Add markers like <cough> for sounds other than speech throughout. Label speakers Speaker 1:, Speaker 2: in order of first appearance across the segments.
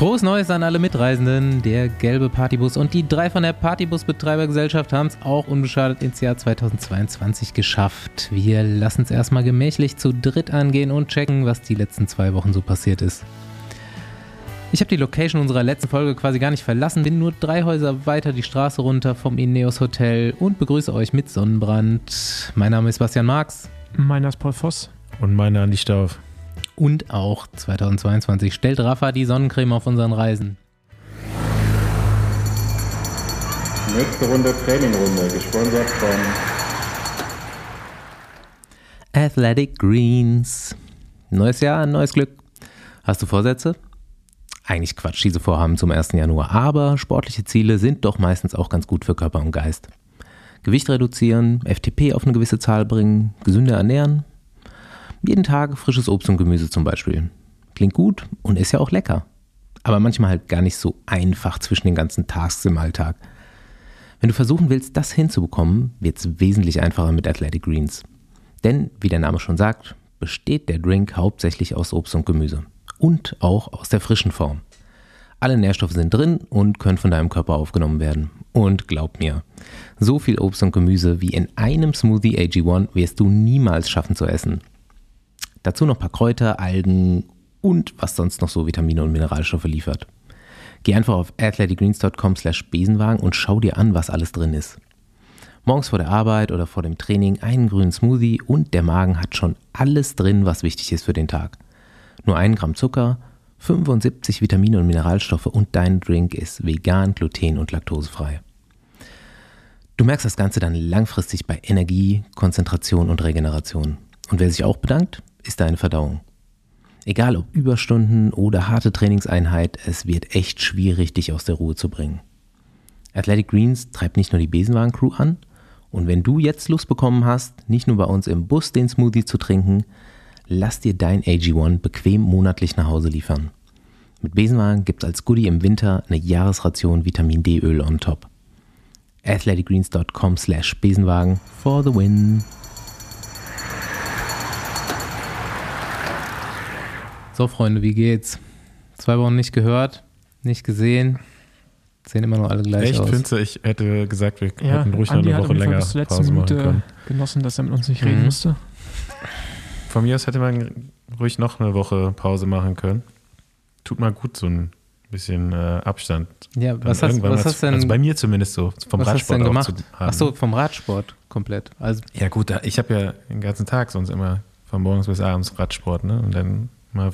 Speaker 1: Frohes Neues an alle Mitreisenden. Der gelbe Partybus und die drei von der Partybusbetreibergesellschaft haben es auch unbeschadet ins Jahr 2022 geschafft. Wir lassen es erstmal gemächlich zu dritt angehen und checken, was die letzten zwei Wochen so passiert ist. Ich habe die Location unserer letzten Folge quasi gar nicht verlassen, bin nur drei Häuser weiter die Straße runter vom Ineos Hotel und begrüße euch mit Sonnenbrand. Mein Name ist Bastian Marx.
Speaker 2: Meiner ist Paul Voss.
Speaker 3: Und meiner Andi Stauf.
Speaker 1: Und auch 2022 stellt Rafa die Sonnencreme auf unseren Reisen.
Speaker 4: Nächste Runde Trainingrunde, gesponsert von
Speaker 1: Athletic Greens. Neues Jahr, neues Glück. Hast du Vorsätze? Eigentlich Quatsch, diese Vorhaben zum 1. Januar, aber sportliche Ziele sind doch meistens auch ganz gut für Körper und Geist. Gewicht reduzieren, FTP auf eine gewisse Zahl bringen, gesünder ernähren, jeden Tag frisches Obst und Gemüse zum Beispiel. Klingt gut und ist ja auch lecker. Aber manchmal halt gar nicht so einfach zwischen den ganzen Tasks im Alltag. Wenn du versuchen willst, das hinzubekommen, wird es wesentlich einfacher mit Athletic Greens. Denn, wie der Name schon sagt, besteht der Drink hauptsächlich aus Obst und Gemüse. Und auch aus der frischen Form. Alle Nährstoffe sind drin und können von deinem Körper aufgenommen werden. Und glaub mir, so viel Obst und Gemüse wie in einem Smoothie AG1 wirst du niemals schaffen zu essen. Dazu noch ein paar Kräuter, Algen und was sonst noch so Vitamine und Mineralstoffe liefert. Geh einfach auf athleticgreens.com slash Besenwagen und schau dir an, was alles drin ist. Morgens vor der Arbeit oder vor dem Training einen grünen Smoothie und der Magen hat schon alles drin, was wichtig ist für den Tag. Nur ein Gramm Zucker, 75 Vitamine und Mineralstoffe und dein Drink ist vegan, gluten- und laktosefrei. Du merkst das Ganze dann langfristig bei Energie, Konzentration und Regeneration. Und wer sich auch bedankt, ist deine Verdauung. Egal ob Überstunden oder harte Trainingseinheit, es wird echt schwierig, dich aus der Ruhe zu bringen. Athletic Greens treibt nicht nur die Besenwagen-Crew an, und wenn du jetzt Lust bekommen hast, nicht nur bei uns im Bus den Smoothie zu trinken, lass dir dein AG1 bequem monatlich nach Hause liefern. Mit Besenwagen gibt es als Goodie im Winter eine Jahresration Vitamin D-Öl on top. athleticgreens.com slash Besenwagen for the win. So, Freunde, wie geht's? Zwei Wochen nicht gehört, nicht gesehen. Sehen immer noch alle gleich
Speaker 3: Echt,
Speaker 1: aus.
Speaker 3: findest du, ich hätte gesagt, wir
Speaker 2: Ja,
Speaker 3: hätten ruhig
Speaker 2: Andi
Speaker 3: noch eine Woche länger
Speaker 2: bis zur letzten
Speaker 3: Pause machen
Speaker 2: Minute
Speaker 3: können.
Speaker 2: genossen, dass er mit uns nicht reden
Speaker 1: Mhm.
Speaker 2: musste.
Speaker 3: Von mir aus hätte man ruhig noch eine Woche Pause machen können. Tut mal gut, so ein bisschen äh, Abstand.
Speaker 1: Ja,
Speaker 3: Dann
Speaker 1: was hast,
Speaker 3: irgendwann
Speaker 1: was hast denn,
Speaker 3: Also bei mir zumindest so, vom
Speaker 1: was hast
Speaker 3: Radsport
Speaker 1: denn
Speaker 3: auch
Speaker 1: gemacht?
Speaker 3: zu haben.
Speaker 1: Ach so, vom Radsport komplett. Also,
Speaker 3: Ja gut, ich habe ja den ganzen Tag sonst immer von morgens bis abends Radsport, ne? Und dann mal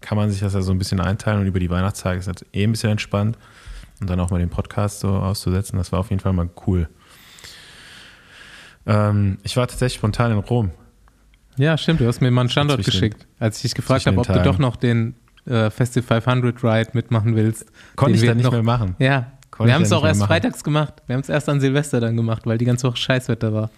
Speaker 3: kann man sich das ja so ein bisschen einteilen und über die Weihnachtstage ist das eh ein bisschen entspannt. Und dann auch mal den Podcast so auszusetzen, das war auf jeden Fall mal cool. Ähm, ich war tatsächlich spontan in Rom.
Speaker 1: ja, stimmt, du hast mir mal einen Standort
Speaker 3: Zwischen-
Speaker 1: geschickt, als ich dich gefragt habe, ob
Speaker 3: den
Speaker 1: du doch
Speaker 3: Tagen.
Speaker 1: noch den äh, Festival 500 Ride mitmachen willst.
Speaker 3: Konnte ich dann nicht
Speaker 1: noch,
Speaker 3: mehr machen.
Speaker 1: Ja,
Speaker 3: Konnte
Speaker 1: wir haben es auch erst
Speaker 3: machen.
Speaker 1: freitags gemacht. Wir haben es erst an Silvester dann gemacht, weil die ganze Woche Scheißwetter war.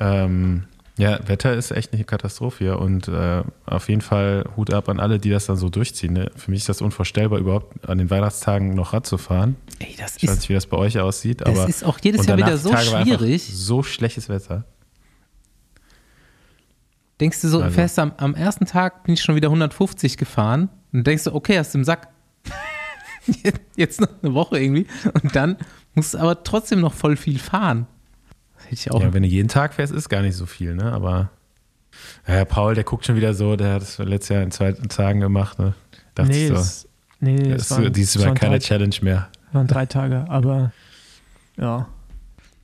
Speaker 3: Ähm, ja, Wetter ist echt eine Katastrophe hier und äh, auf jeden Fall Hut ab an alle, die das dann so durchziehen. Ne? Für mich ist das unvorstellbar, überhaupt an den Weihnachtstagen noch Rad zu fahren.
Speaker 1: Ey, das
Speaker 3: Ich weiß
Speaker 1: ist,
Speaker 3: nicht, wie das bei euch aussieht,
Speaker 1: das
Speaker 3: aber
Speaker 1: ist auch jedes Jahr wieder so
Speaker 3: Tage
Speaker 1: schwierig.
Speaker 3: So schlechtes Wetter.
Speaker 1: Denkst du so,
Speaker 3: Also.
Speaker 1: fährst am, am ersten Tag bin ich schon wieder 150 gefahren und denkst du, okay, hast du im Sack. <laughs> Jetzt noch eine Woche irgendwie und dann musst du aber trotzdem noch voll viel fahren. Hätte ich auch.
Speaker 3: Ja, wenn du jeden Tag fährst, ist gar nicht so viel, ne? Aber ja, Paul, der guckt schon wieder so, der hat das letztes Jahr in zwei Tagen gemacht, ne? Dachte
Speaker 2: nee,
Speaker 3: so.
Speaker 2: es, nee, es
Speaker 3: Das
Speaker 2: waren,
Speaker 3: ist diesmal
Speaker 2: es waren
Speaker 3: keine
Speaker 2: drei,
Speaker 3: Challenge mehr.
Speaker 2: waren drei Tage, aber ja.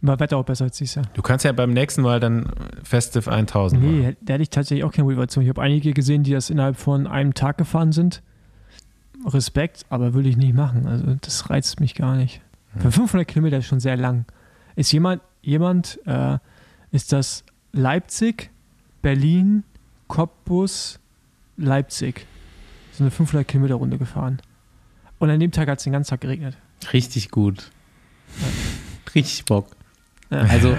Speaker 2: War Wetter auch besser als dieses Jahr.
Speaker 3: Du kannst ja beim nächsten Mal dann Festive 1000 machen.
Speaker 2: Nee, da hätte ich tatsächlich auch keine Motivation. Ich habe einige gesehen, die das innerhalb von einem Tag gefahren sind. Respekt, aber würde ich nicht machen. Also das reizt mich gar nicht.
Speaker 3: Hm.
Speaker 2: Für 500 Kilometer ist schon sehr lang. Ist jemand, jemand, äh, ist das Leipzig, Berlin, Cottbus, Leipzig. So eine 500 Kilometer Runde gefahren. Und an dem Tag hat es den ganzen Tag geregnet.
Speaker 1: Richtig gut. Richtig Bock.
Speaker 2: Ja.
Speaker 1: Also
Speaker 2: Ja,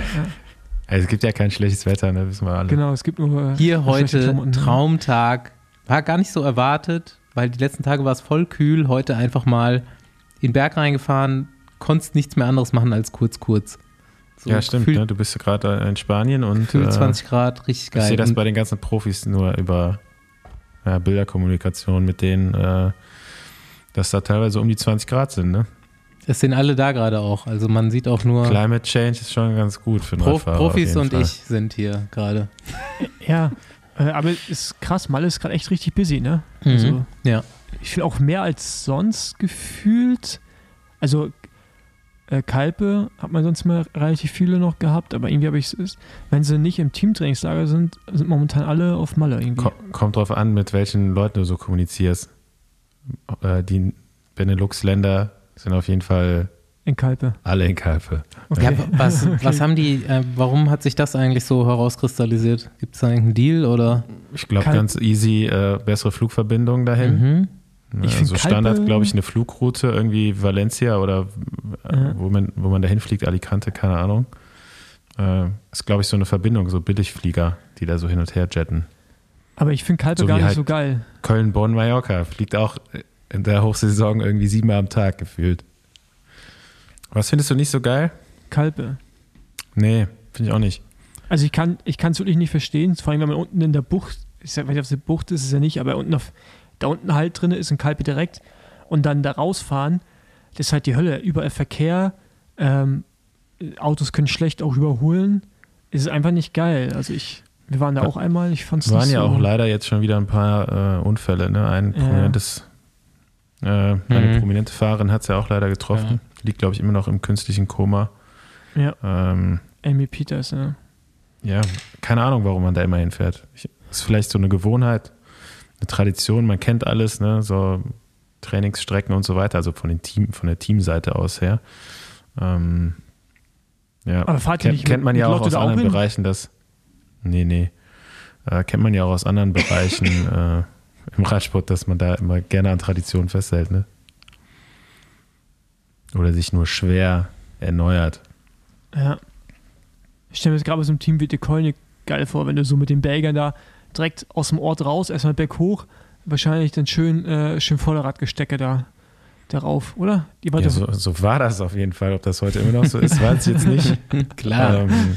Speaker 3: Also es gibt ja kein schlechtes Wetter, ne? Wissen wir alle.
Speaker 2: genau, es gibt nur
Speaker 1: hier
Speaker 2: schlechte
Speaker 1: heute. Traumtag. War gar nicht so erwartet, weil die letzten Tage war es voll kühl. Heute einfach mal in den Berg reingefahren, konntest nichts mehr anderes machen als kurz, kurz. So
Speaker 3: ja, stimmt. Ne? Du bist gerade in Spanien und
Speaker 1: gefühlt
Speaker 3: äh,
Speaker 1: 20 Grad, richtig
Speaker 3: ich
Speaker 1: geil.
Speaker 3: sehe das bei den ganzen Profis nur über ja, Bilderkommunikation mit denen. Äh, dass da teilweise um die 20 Grad sind, ne?
Speaker 1: Es sind alle da gerade auch. Also man sieht auch nur
Speaker 3: Climate Change ist schon ganz gut für einen
Speaker 1: Pro
Speaker 3: Radfahrer
Speaker 1: Profis und
Speaker 3: Fall.
Speaker 1: ich sind hier gerade.
Speaker 2: Ja, äh, aber ist krass, Malle ist gerade echt richtig busy, ne? Also,
Speaker 1: Mhm. Ja.
Speaker 2: ich finde auch mehr als sonst gefühlt. Also äh, Kalpe hat man sonst mal relativ viele noch gehabt, aber irgendwie habe ich es, wenn sie nicht im Teamtrainingslager sind, sind momentan alle auf Malle irgendwie.
Speaker 3: Ko kommt drauf an, mit welchen Leuten du so kommunizierst. Äh, die Benelux-Länder sind auf jeden Fall
Speaker 2: In Kalpe.
Speaker 3: alle in Kalpe.
Speaker 2: Okay.
Speaker 1: ja was, <laughs> was haben die, äh, warum hat sich das eigentlich so herauskristallisiert? Gibt es da irgendeinen Deal oder?
Speaker 3: Ich glaube, ganz easy äh, bessere Flugverbindungen dahin.
Speaker 1: Mhm.
Speaker 2: Ich
Speaker 3: Ja,
Speaker 2: find
Speaker 3: so Standard,
Speaker 2: Kalpe-
Speaker 3: glaube ich, eine Flugroute, irgendwie Valencia oder äh,
Speaker 2: Ja.
Speaker 3: wo, man, wo man dahin fliegt, Alicante, keine Ahnung. Äh, ist, glaube ich, so eine Verbindung, so Billigflieger, die da so hin und her jetten.
Speaker 2: Aber ich finde Kalpe
Speaker 3: So
Speaker 2: gar nicht
Speaker 3: halt-
Speaker 2: so geil.
Speaker 3: Köln, Bonn, Mallorca fliegt auch in der Hochsaison irgendwie siebenmal am Tag gefühlt. Was findest du nicht so geil?
Speaker 2: Kalpe.
Speaker 3: Nee, finde ich auch nicht.
Speaker 2: Also ich kann ich es wirklich nicht verstehen, vor allem wenn man unten in der Bucht, ich sag, ich auf der Bucht ist, ist es ja nicht, aber unten auf, da unten halt drin ist ein Kalpe direkt und dann da rausfahren, das ist halt die Hölle. Überall Verkehr, ähm, Autos können schlecht auch überholen. Es ist einfach nicht geil. Also ich, wir waren da auch einmal, ich fand es
Speaker 3: Es waren
Speaker 2: nicht
Speaker 3: ja
Speaker 2: so.
Speaker 3: auch leider jetzt schon wieder ein paar äh, Unfälle. Ne? Ein
Speaker 2: Ja.
Speaker 3: prominentes, äh, eine
Speaker 1: Mhm.
Speaker 3: prominente Fahrerin hat es ja auch leider getroffen. Liegt, glaube ich, immer noch im künstlichen Koma.
Speaker 2: Ja,
Speaker 3: Ähm,
Speaker 2: Amy Peters, ja.
Speaker 3: ja, keine Ahnung, warum man da immer hinfährt. Ich, ist vielleicht so eine Gewohnheit, eine Tradition, man kennt alles, ne? so Trainingsstrecken und so weiter, also von, den Team, von der Teamseite aus her. Ähm, ja,
Speaker 2: Aber fahrt
Speaker 3: kennt,
Speaker 2: nicht
Speaker 3: kennt man
Speaker 2: mit
Speaker 3: ja auch aus
Speaker 2: auch
Speaker 3: anderen
Speaker 2: hin?
Speaker 3: Bereichen, dass. Nee, nee. Äh, kennt man ja auch aus anderen Bereichen <laughs> äh, im Radsport, dass man da immer gerne an Traditionen festhält, ne? Oder sich nur schwer erneuert.
Speaker 2: Ja. Ich stelle mir das gerade so einem Team wie De Kolnik geil vor, wenn du so mit den Belgern da direkt aus dem Ort raus, erstmal berghoch, wahrscheinlich dann schön, äh, schön Vorderradgestecke da darauf, oder? Die war
Speaker 3: Ja, so, so war das auf jeden Fall. Ob das heute immer noch so ist, weiß ich jetzt nicht. <laughs>
Speaker 1: Klar,
Speaker 3: Ähm,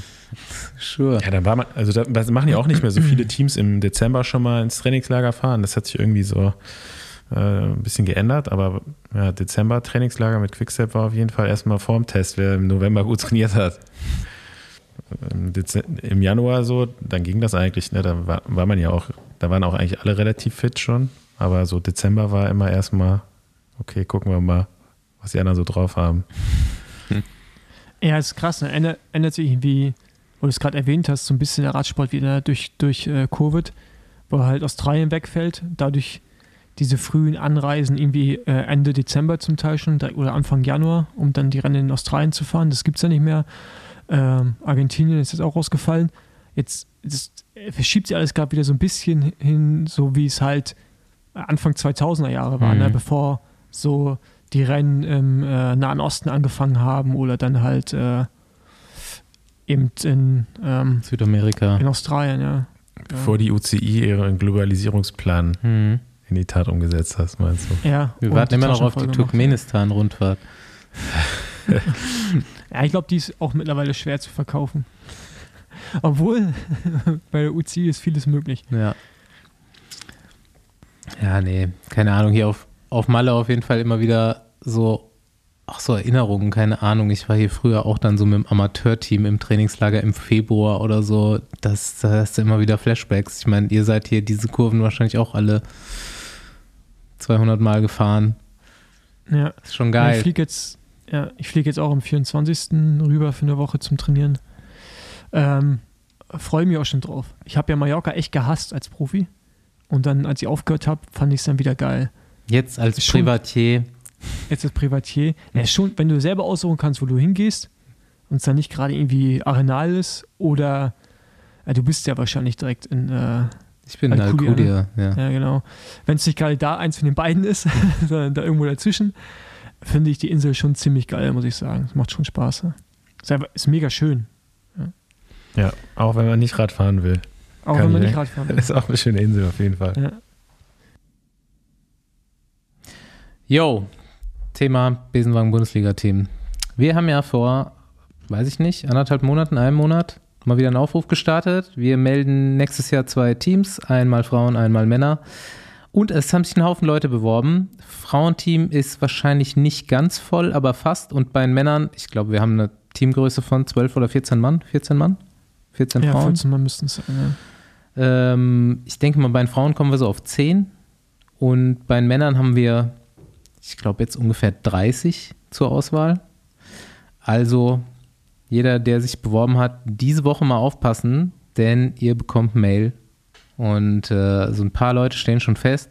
Speaker 1: sure.
Speaker 3: ja, dann war man, also da, das machen ja auch nicht mehr so viele Teams im Dezember schon mal ins Trainingslager fahren. Das hat sich irgendwie so äh, ein bisschen geändert, aber ja, Dezember Trainingslager mit Quickstep war auf jeden Fall erstmal vorm Test, wer im November gut trainiert hat. Im, Januar so, dann ging das eigentlich, ne? Da war, war man ja auch, da waren auch eigentlich alle relativ fit schon, aber so Dezember war immer erstmal, okay, gucken wir mal, was die anderen so drauf haben.
Speaker 2: Ja, ist krass. Ne? Ändert, ändert sich irgendwie, wo du es gerade erwähnt hast, so ein bisschen der Radsport wieder durch, durch äh, Covid, wo halt Australien wegfällt. Dadurch diese frühen Anreisen irgendwie äh, Ende Dezember zum Teil schon oder Anfang Januar, um dann die Rennen in Australien zu fahren. Das gibt es ja nicht mehr. Ähm, Argentinien ist jetzt auch rausgefallen. Jetzt verschiebt sich alles gerade wieder so ein bisschen hin, so wie es halt Anfang 2000er Jahre war,
Speaker 1: Mhm.
Speaker 2: ne? bevor so die Rennen im äh, Nahen Osten angefangen haben oder dann halt äh, eben in, ähm,
Speaker 1: Südamerika.
Speaker 2: in Australien, ja.
Speaker 3: Bevor die UCI ihren Globalisierungsplan
Speaker 1: Hm.
Speaker 3: in die Tat umgesetzt hast, meinst du?
Speaker 2: ja
Speaker 1: Wir warten immer noch auf die. Turkmenistan-Rundfahrt. <laughs> <laughs>
Speaker 2: Ja, ich glaube, die ist auch mittlerweile schwer zu verkaufen. <laughs> Obwohl, <laughs> bei der UCI ist vieles möglich.
Speaker 1: Ja. Ja, nee, keine Ahnung. Hier auf, auf Malle auf jeden Fall immer wieder so, ach so, Erinnerungen, keine Ahnung. Ich war hier früher auch dann so mit dem Amateurteam im Trainingslager im Februar oder so. Das, da hast du immer wieder Flashbacks. Ich meine, ihr seid hier diese Kurven wahrscheinlich auch alle 200 Mal gefahren.
Speaker 2: Ja,
Speaker 1: Ist schon
Speaker 2: Ja, ich
Speaker 1: geil.
Speaker 2: fliege jetzt, ja, ich fliege jetzt auch am 24. rüber für eine Woche zum Trainieren. Ähm, Freue mich auch schon drauf. Ich habe ja Mallorca echt gehasst als Profi. Und dann, als ich aufgehört habe, fand ich es dann wieder geil.
Speaker 1: Jetzt als
Speaker 2: Schon-
Speaker 1: Privatier.
Speaker 2: Jetzt als Privatier. Ja, schon, wenn du selber aussuchen kannst, wo du hingehst und es dann nicht gerade irgendwie Arenal ist oder ja, du bist ja wahrscheinlich direkt in, äh,
Speaker 1: Ich bin in
Speaker 2: Alcudia,
Speaker 1: Alcudia, ja.
Speaker 2: ja genau. Wenn es nicht gerade da eins von den beiden ist, <laughs> sondern da irgendwo dazwischen, finde ich die Insel schon ziemlich geil, muss ich sagen. Es macht schon Spaß. Ja. Ist, einfach, ist mega schön.
Speaker 3: Ja, auch wenn man nicht Rad fahren will.
Speaker 2: Auch
Speaker 3: Kann
Speaker 2: wenn man
Speaker 3: ich,
Speaker 2: nicht
Speaker 3: ne?
Speaker 2: Radfahren
Speaker 3: Das
Speaker 2: will. <laughs>
Speaker 3: ist auch eine schöne Insel auf jeden Fall.
Speaker 2: Ja.
Speaker 1: Yo, Thema Besenwagen-Bundesliga-Team. Wir haben ja vor, weiß ich nicht, anderthalb Monaten, einem Monat mal wieder einen Aufruf gestartet. Wir melden nächstes Jahr zwei Teams, einmal Frauen, einmal Männer. Und es haben sich ein Haufen Leute beworben. Frauenteam ist wahrscheinlich nicht ganz voll, aber fast. Und bei den Männern, ich glaube, wir haben eine Teamgröße von 12 oder 14 Mann. 14 Mann? 14
Speaker 2: Ja,
Speaker 1: Frauen?
Speaker 2: 14 Mal müssten es sein. Ja.
Speaker 1: Ähm, ich denke mal, bei den Frauen kommen wir so auf 10. Und bei den Männern haben wir, ich glaube, jetzt ungefähr 30 zur Auswahl. Also jeder, der sich beworben hat, diese Woche mal aufpassen, denn ihr bekommt Mail. Und äh, so ein paar Leute stehen schon fest.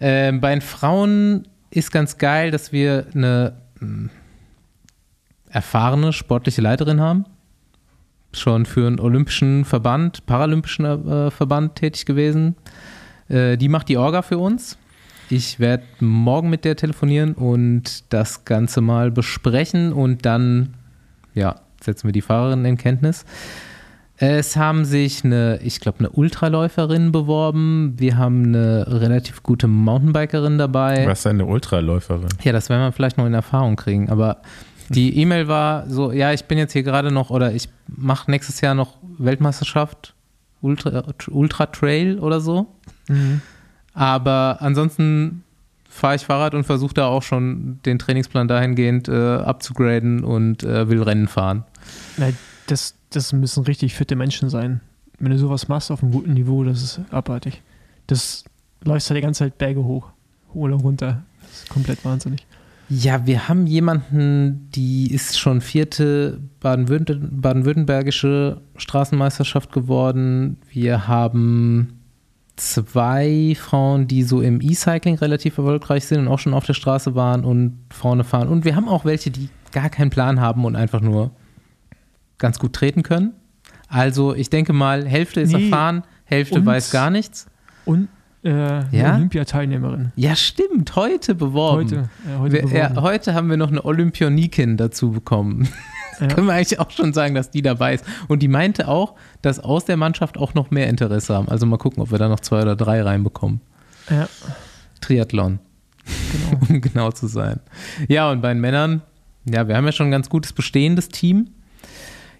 Speaker 1: Ähm, bei den Frauen ist ganz geil, dass wir eine mh, erfahrene sportliche Leiterin haben schon für einen olympischen Verband, paralympischen äh, Verband tätig gewesen. Äh, die macht die Orga für uns. Ich werde morgen mit der telefonieren und das Ganze mal besprechen und dann, ja, setzen wir die Fahrerin in Kenntnis. Es haben sich eine, ich glaube, eine Ultraläuferin beworben. Wir haben eine relativ gute Mountainbikerin dabei.
Speaker 3: Was ist eine Ultraläuferin?
Speaker 1: Ja, das werden wir vielleicht noch in Erfahrung kriegen. Aber die E-Mail war so, ja, ich bin jetzt hier gerade noch oder ich mache nächstes Jahr noch Weltmeisterschaft, Ultra, Ultra Trail oder so.
Speaker 2: Mhm.
Speaker 1: Aber ansonsten fahre ich Fahrrad und versuche da auch schon den Trainingsplan dahingehend äh, abzugraden und äh, will Rennen fahren.
Speaker 2: Das, das müssen richtig fitte Menschen sein. Wenn du sowas machst auf einem guten Niveau, das ist abartig. Das läufst halt die ganze Zeit Berge hoch, oder runter. Das ist komplett wahnsinnig.
Speaker 1: Ja, wir haben jemanden, die ist schon vierte Baden-Württem- baden-württembergische Straßenmeisterschaft geworden. Wir haben zwei Frauen, die so im E-Cycling relativ erfolgreich sind und auch schon auf der Straße waren und vorne fahren. Und wir haben auch welche, die gar keinen Plan haben und einfach nur ganz gut treten können. Also ich denke mal, Hälfte ist
Speaker 2: Nee.
Speaker 1: erfahren, Hälfte
Speaker 2: Und-
Speaker 1: weiß gar nichts.
Speaker 2: Und äh,
Speaker 1: Ja?
Speaker 2: Olympiateilnehmerin.
Speaker 1: Ja, stimmt, heute beworben.
Speaker 2: Heute, äh, heute,
Speaker 1: Wir, ja,
Speaker 2: beworben.
Speaker 1: heute haben wir noch eine Olympionikin dazu bekommen. <laughs>
Speaker 2: Ja.
Speaker 1: Können wir eigentlich auch schon sagen, dass die dabei ist. Und die meinte auch, dass aus der Mannschaft auch noch mehr Interesse haben. Also mal gucken, ob wir da noch zwei oder drei reinbekommen.
Speaker 2: Ja,
Speaker 1: Triathlon,
Speaker 2: genau. <laughs>
Speaker 1: um genau zu sein. Ja, und bei den Männern, ja, wir haben ja schon ein ganz gutes bestehendes Team.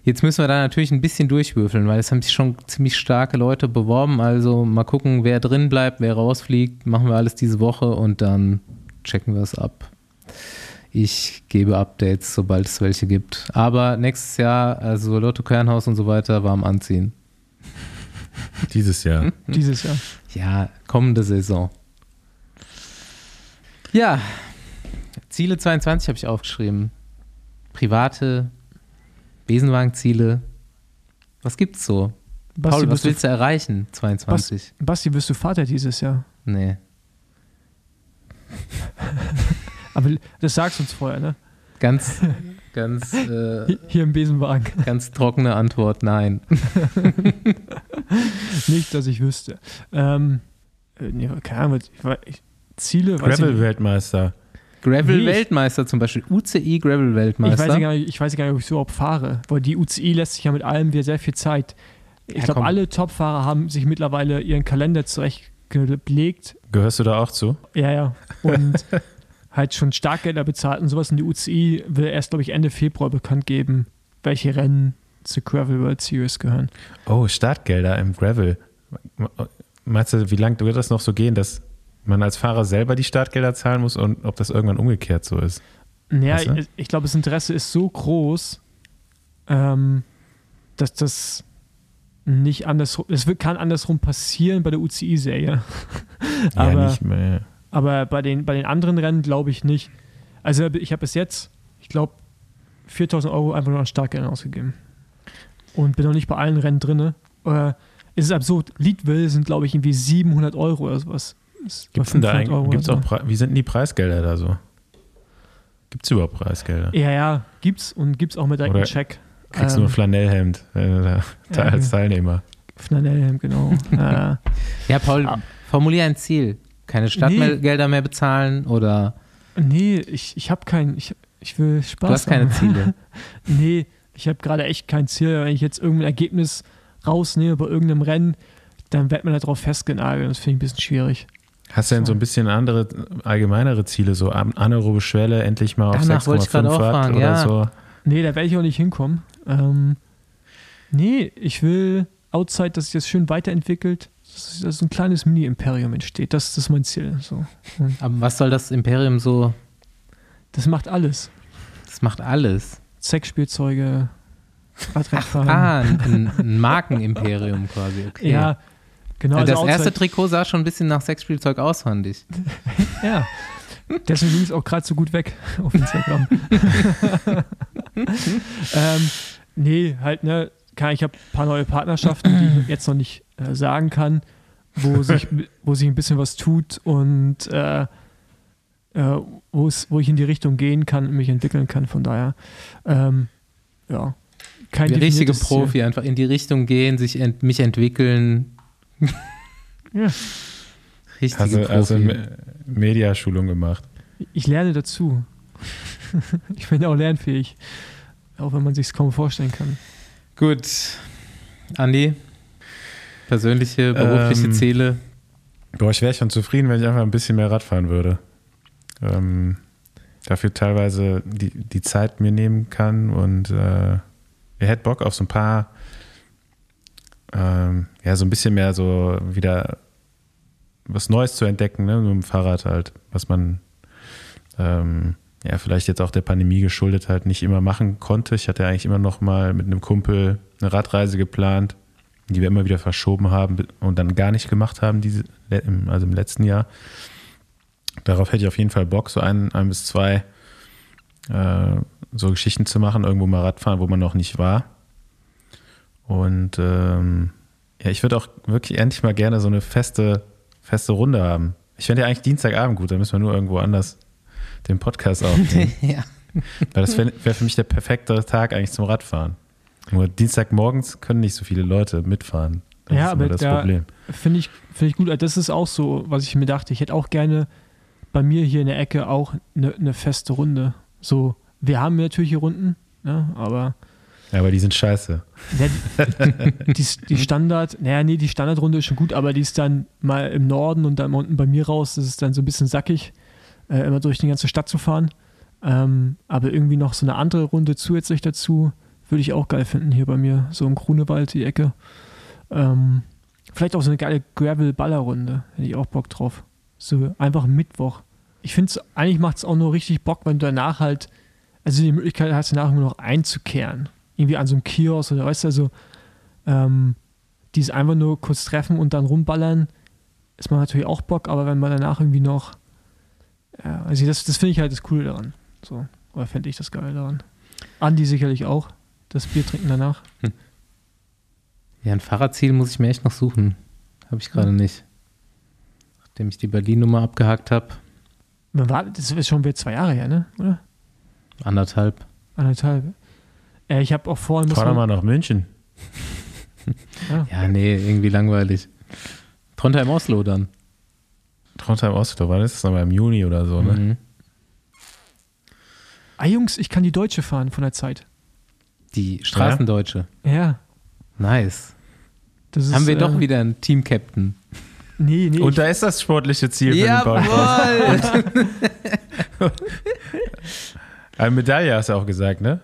Speaker 1: Jetzt müssen wir da natürlich ein bisschen durchwürfeln, weil es haben sich schon ziemlich starke Leute beworben. Also mal gucken, wer drin bleibt, wer rausfliegt. Machen wir alles diese Woche und dann checken wir es ab. Ich gebe Updates, sobald es welche gibt. Aber nächstes Jahr, also Lotto Kernhaus und so weiter, warm anziehen.
Speaker 3: Dieses Jahr. <laughs>
Speaker 2: Dieses Jahr.
Speaker 1: Ja, kommende Saison. Ja, Ziele 22 habe ich aufgeschrieben. Private Besenwagenziele. Was gibt's so?
Speaker 2: Basti,
Speaker 1: Paul, was
Speaker 2: wirst du,
Speaker 1: willst du erreichen 22?
Speaker 2: Basti, wirst du Vater dieses Jahr?
Speaker 1: Nee. <laughs>
Speaker 2: Aber das sagst du uns vorher, ne?
Speaker 1: Ganz, <laughs> ganz, äh,
Speaker 2: Hier, im Besenwagen.
Speaker 1: ganz trockene Antwort, nein. <laughs>
Speaker 2: Nicht, dass ich wüsste. Ähm, äh, nee, keine Ahnung, ich, ich, Ziele.
Speaker 3: Gravel-Weltmeister.
Speaker 1: Gravel-Weltmeister zum Beispiel. UCI
Speaker 2: ich, weiß gar nicht, ich weiß gar nicht, ob ich so überhaupt fahre, weil die UCI lässt sich ja mit allem wieder sehr viel Zeit. Ich
Speaker 1: Ja,
Speaker 2: glaube, alle Topfahrer haben sich mittlerweile ihren Kalender zurechtgelegt.
Speaker 3: Gehörst du da auch zu?
Speaker 2: Ja, ja. Und <laughs> halt schon Startgelder bezahlt und sowas. Und die UCI will erst, glaube ich, Ende Februar bekannt geben, welche Rennen zur Gravel World Series gehören.
Speaker 3: Oh, Startgelder im Gravel. Meinst du, wie lange wird das noch so gehen, dass man als Fahrer selber die Startgelder zahlen muss und ob das irgendwann umgekehrt so ist?
Speaker 2: Naja,
Speaker 3: Weißt du?
Speaker 2: ich, ich glaube, das Interesse ist so groß, ähm, dass das nicht andersrum, es kann andersrum passieren bei der UCI-Serie.
Speaker 3: Ja, <laughs>
Speaker 2: Aber-
Speaker 3: nicht mehr.
Speaker 2: Aber bei den, bei den anderen Rennen glaube ich nicht. Also ich habe bis jetzt, ich glaube, 4000 Euro einfach nur an Startgeldern ausgegeben. Und bin noch nicht bei allen Rennen drin. Äh, es ist absurd. Leadville sind, glaube ich, irgendwie 700 Euro oder sowas.
Speaker 3: Gibt's
Speaker 2: oder
Speaker 3: denn da
Speaker 2: 500
Speaker 3: eigentlich, gibt's auch, Pre- wie sind denn die Preisgelder da so? Gibt es überhaupt Preisgelder?
Speaker 2: Ja, ja, gibt's und gibt's auch mit direkt
Speaker 3: Oder
Speaker 2: einem Check.
Speaker 3: Kriegst du nur ein Flanellhemd da, da
Speaker 2: ja,
Speaker 3: als Teilnehmer?
Speaker 2: Flanellhemd, genau. <laughs> äh,
Speaker 1: Ja, Paul,
Speaker 2: Ah.
Speaker 1: formulier ein Ziel. Keine Stadtgelder mehr bezahlen oder
Speaker 2: nee, ich, ich habe kein, ich, ich will Spaß
Speaker 1: du hast keine. Ziele. <laughs>
Speaker 2: Nee, ich habe gerade echt kein Ziel. Wenn ich jetzt irgendein Ergebnis rausnehme bei irgendeinem Rennen, dann wird man darauf festgenagelt. Das finde ich ein bisschen schwierig.
Speaker 3: Hast du denn so ein bisschen andere, allgemeinere Ziele, so an- anaerobe Schwelle, endlich mal auf
Speaker 1: Danach wollte ich
Speaker 3: 6,5
Speaker 1: gerade auch
Speaker 3: Watt
Speaker 1: fragen,
Speaker 3: oder
Speaker 1: ja.
Speaker 3: so?
Speaker 2: Nee, da werde ich auch nicht hinkommen. Ähm, nee, ich will outside, dass sich das schön weiterentwickelt. dass, dass ein kleines Mini-Imperium entsteht. Das, das ist mein Ziel. So.
Speaker 1: Aber was soll das Imperium so?
Speaker 2: das macht alles.
Speaker 1: Das macht alles.
Speaker 2: Sexspielzeuge, Radrennfahren.
Speaker 1: Ah, ein, ein <laughs> Markenimperium quasi. Okay.
Speaker 2: Ja, genau.
Speaker 1: Also das
Speaker 2: also
Speaker 1: erste Trikot sah schon ein bisschen nach Sexspielzeug aus, fand ich. <laughs>
Speaker 2: Ja. Deswegen ging es auch gerade so gut weg <laughs> auf Instagram. <laughs> ähm, nee, halt, ne, ich habe ein paar neue Partnerschaften, die ich jetzt noch nicht äh, sagen kann, wo sich, wo sich ein bisschen was tut und äh, äh, wo ich in die Richtung gehen kann und mich entwickeln kann. Von daher, ähm, ja. Kein
Speaker 1: Der richtige
Speaker 2: definiertes Ziel.
Speaker 1: Profi, einfach in die Richtung gehen, sich ent, mich entwickeln.
Speaker 2: Ja.
Speaker 1: Richtige
Speaker 3: Also,
Speaker 1: Profi.
Speaker 3: also Me- Mediaschulung gemacht.
Speaker 2: Ich lerne dazu. <laughs> ich bin auch lernfähig. Auch wenn man sich kaum vorstellen kann.
Speaker 1: Gut. Andi, persönliche, berufliche
Speaker 3: Ähm,
Speaker 1: Ziele.
Speaker 3: Boah, ich wäre schon zufrieden, wenn ich einfach ein bisschen mehr Rad fahren würde. Ähm, dafür teilweise die, die Zeit mir nehmen kann und äh, ihr hättet Bock auf so ein paar, ähm, ja, so ein bisschen mehr so wieder was Neues zu entdecken, ne, mit dem Fahrrad halt, was man ähm, ja vielleicht jetzt auch der Pandemie geschuldet halt nicht immer machen konnte. Ich hatte eigentlich immer noch mal mit einem Kumpel eine Radreise geplant, die wir immer wieder verschoben haben und dann gar nicht gemacht haben, diese, also im letzten Jahr. Darauf hätte ich auf jeden Fall Bock, so ein, ein bis zwei äh, so Geschichten zu machen, irgendwo mal Radfahren, wo man noch nicht war. Und ähm, ja, ich würde auch wirklich endlich mal gerne so eine feste, feste Runde haben. Ich fände ja eigentlich Dienstagabend gut, da müssen wir nur irgendwo anders den Podcast <laughs> aufnehmen.
Speaker 1: ja.
Speaker 3: Weil das wäre wär für mich der perfekte Tag eigentlich zum Radfahren. Nur Dienstagmorgens können nicht so viele Leute mitfahren. Das
Speaker 2: Ja,
Speaker 3: ist immer
Speaker 2: aber
Speaker 3: das
Speaker 2: da-
Speaker 3: Problem.
Speaker 2: Finde ich, finde ich gut. Also Das ist auch so, was ich mir dachte. Ich hätte auch gerne bei mir hier in der Ecke auch eine, eine feste Runde. So, wir haben natürlich hier Runden, ne, aber
Speaker 3: Ja, aber die sind scheiße.
Speaker 2: ja, die, die, Standard, naja, nee, die Standardrunde ist schon gut, aber die ist dann mal im Norden und dann unten bei mir raus. Das ist dann so ein bisschen sackig, äh, immer durch die ganze Stadt zu fahren. Ähm, aber irgendwie noch so eine andere Runde zusätzlich dazu, würde ich auch geil finden hier bei mir, so im Grunewald, die Ecke. Ähm, vielleicht auch so eine geile Gravel-Baller-Runde, hätte ich auch Bock drauf. So einfach Mittwoch. Ich finde es, eigentlich macht es auch nur richtig Bock, wenn du danach halt, also die Möglichkeit hast, danach nur noch einzukehren. Irgendwie an so einem Kiosk oder weißt du, also ähm, dieses einfach nur kurz treffen und dann rumballern, ist man natürlich auch Bock, aber wenn man danach irgendwie noch, ja, also das, das finde ich halt das Coole daran. So, oder fände ich das geil daran. Andi sicherlich auch, das Bier trinken danach.
Speaker 1: Ja, ein Fahrradziel muss ich mir echt noch suchen. Habe ich gerade nicht. Nachdem ich die Berlin-Nummer abgehakt habe.
Speaker 2: Das ist schon wieder zwei Jahre her, ne? Oder?
Speaker 1: Anderthalb.
Speaker 2: Anderthalb. Äh, ich habe auch vorhin,
Speaker 3: Fahr doch mal nach München. <laughs>
Speaker 1: Ja, nee, irgendwie langweilig. Trondheim-Oslo dann.
Speaker 3: Trondheim Oslo, wann ist das nochmal? Im Juni oder so, ne?
Speaker 1: Mhm.
Speaker 2: ah Jungs, ich kann die Deutsche fahren von der Zeit.
Speaker 1: Die Straßendeutsche.
Speaker 2: Ja.
Speaker 1: Nice.
Speaker 2: Das ist,
Speaker 1: Haben wir
Speaker 2: äh,
Speaker 1: doch wieder einen Team-Captain.
Speaker 2: Nee, nee.
Speaker 3: Und da ist das sportliche Ziel für den Podcast. <laughs>
Speaker 1: Jawohl!
Speaker 3: Eine Medaille hast du auch gesagt, ne?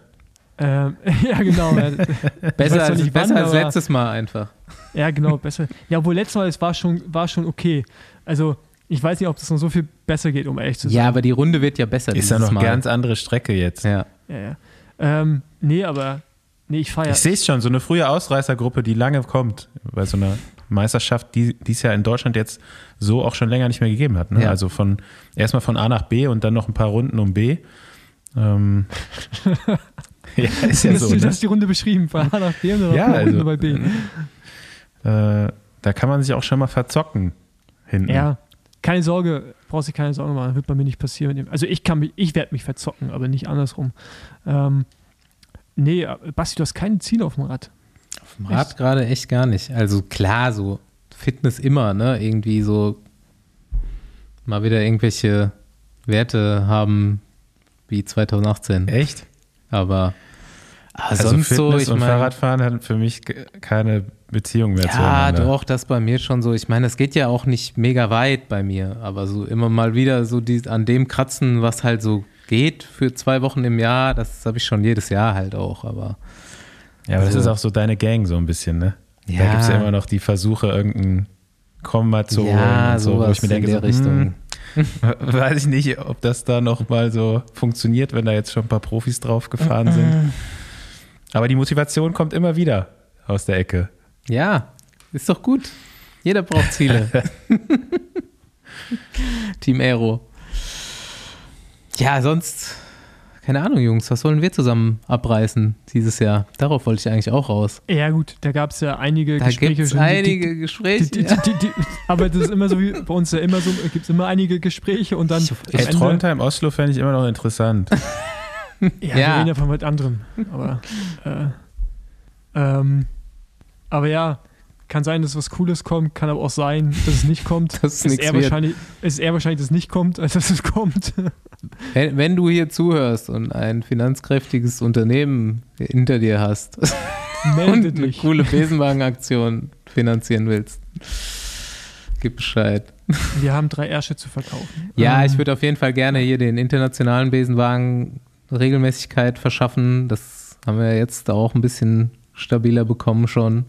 Speaker 2: Ähm, <laughs> ja, genau. <laughs>
Speaker 1: besser als,
Speaker 2: nicht
Speaker 1: besser
Speaker 2: wann,
Speaker 1: als letztes Mal einfach.
Speaker 2: Ja, genau, besser. Ja, obwohl letztes Mal, es war schon, war schon okay. Also, ich weiß nicht, ob das noch so viel besser geht, um ehrlich zu sein.
Speaker 1: Ja, aber die Runde wird ja besser
Speaker 3: Ist ja noch
Speaker 1: Mal.
Speaker 3: ganz andere Strecke jetzt.
Speaker 1: ja.
Speaker 2: Ja, ja. Ähm, nee, aber, nee, ich feiere.
Speaker 3: Ich sehe es schon, so eine frühe Ausreißergruppe, die lange kommt, bei so einer Meisterschaft, die die es ja in Deutschland jetzt so auch schon länger nicht mehr gegeben hat. Ne?
Speaker 1: Ja.
Speaker 3: Also von erstmal von A nach B und dann noch ein paar Runden um B. Ähm, <laughs> ja, <laughs> ist ja
Speaker 2: das,
Speaker 3: so.
Speaker 2: du
Speaker 3: Ne?
Speaker 2: hast die Runde beschrieben, von A nach B und dann
Speaker 3: Ja,
Speaker 2: Runde
Speaker 3: also-
Speaker 2: bei B.
Speaker 3: Äh, da kann man sich auch schon mal verzocken hinten.
Speaker 2: Ja, keine Sorge, brauchst du keine Sorge machen, wird bei mir nicht passieren. mit dem- Also ich kann mich, ich werde mich verzocken, aber nicht andersrum. Ähm, nee, Basti, du hast keine Ziele auf dem Rad.
Speaker 1: Auf dem Rad gerade echt gar nicht. Also klar, so Fitness immer, ne? Irgendwie so mal wieder irgendwelche Werte haben wie 2018.
Speaker 3: Echt?
Speaker 1: Aber ah,
Speaker 3: Also
Speaker 1: sonst
Speaker 3: Fitness
Speaker 1: so, ich
Speaker 3: und
Speaker 1: meine.
Speaker 3: Fahrradfahren hat für mich keine Beziehung mehr
Speaker 1: Ja,
Speaker 3: zueinander.
Speaker 1: doch, das bei mir schon so. Ich meine, es geht ja auch nicht mega weit bei mir, aber so immer mal wieder so die, an dem kratzen, was halt so geht für zwei Wochen im Jahr, das habe ich schon jedes Jahr halt auch, aber
Speaker 3: Ja, aber das
Speaker 1: Also-
Speaker 3: ist auch so deine Gang so ein bisschen, ne? Da
Speaker 1: Ja.
Speaker 3: gibt es ja immer noch die Versuche, irgendeinen kommen mal zu
Speaker 1: ja,
Speaker 3: holen. So, wo ich mir denke,
Speaker 1: in der
Speaker 3: so,
Speaker 1: Richtung.
Speaker 3: hm, <laughs> weiß ich nicht, ob das da noch mal so funktioniert, wenn da jetzt schon ein paar Profis drauf gefahren sind. Aber die Motivation kommt immer wieder aus der Ecke.
Speaker 1: Ja, ist doch gut. Jeder braucht Ziele. <laughs> Team Aero. Ja, sonst, keine Ahnung, Jungs, was wollen wir zusammen abreißen dieses Jahr? Darauf wollte ich eigentlich auch raus.
Speaker 2: Ja, gut, da gab es ja einige
Speaker 1: Da
Speaker 2: Gespräche
Speaker 1: gibt es
Speaker 2: schon.
Speaker 1: einige
Speaker 2: die,
Speaker 1: Gespräche.
Speaker 2: die, die, die, die, aber das ist immer so wie bei uns ja immer so, gibt es immer einige Gespräche und dann
Speaker 1: Ich-
Speaker 3: Trondheim, Oslo fände ich immer noch interessant.
Speaker 2: Ja, <laughs>
Speaker 1: Ja.
Speaker 2: wir reden ja von was anderem. Aber, äh, ähm, aber ja, kann sein, dass was Cooles kommt, kann aber auch sein, dass es nicht kommt. <laughs>
Speaker 1: Dass es
Speaker 2: ist,
Speaker 1: nichts
Speaker 2: eher
Speaker 1: wird.
Speaker 2: wahrscheinlich, ist eher wahrscheinlich, dass es nicht kommt, als dass es kommt. <laughs>
Speaker 1: Wenn, wenn du hier zuhörst und ein finanzkräftiges Unternehmen hinter dir hast und eine
Speaker 2: dich.
Speaker 1: coole Besenwagenaktion finanzieren willst, gib Bescheid.
Speaker 2: Wir haben drei Ärsche zu verkaufen.
Speaker 1: Ja,
Speaker 2: Ähm,
Speaker 1: ich würde auf jeden Fall gerne hier den internationalen Besenwagen Regelmäßigkeit verschaffen. Das haben wir jetzt auch ein bisschen stabiler bekommen schon.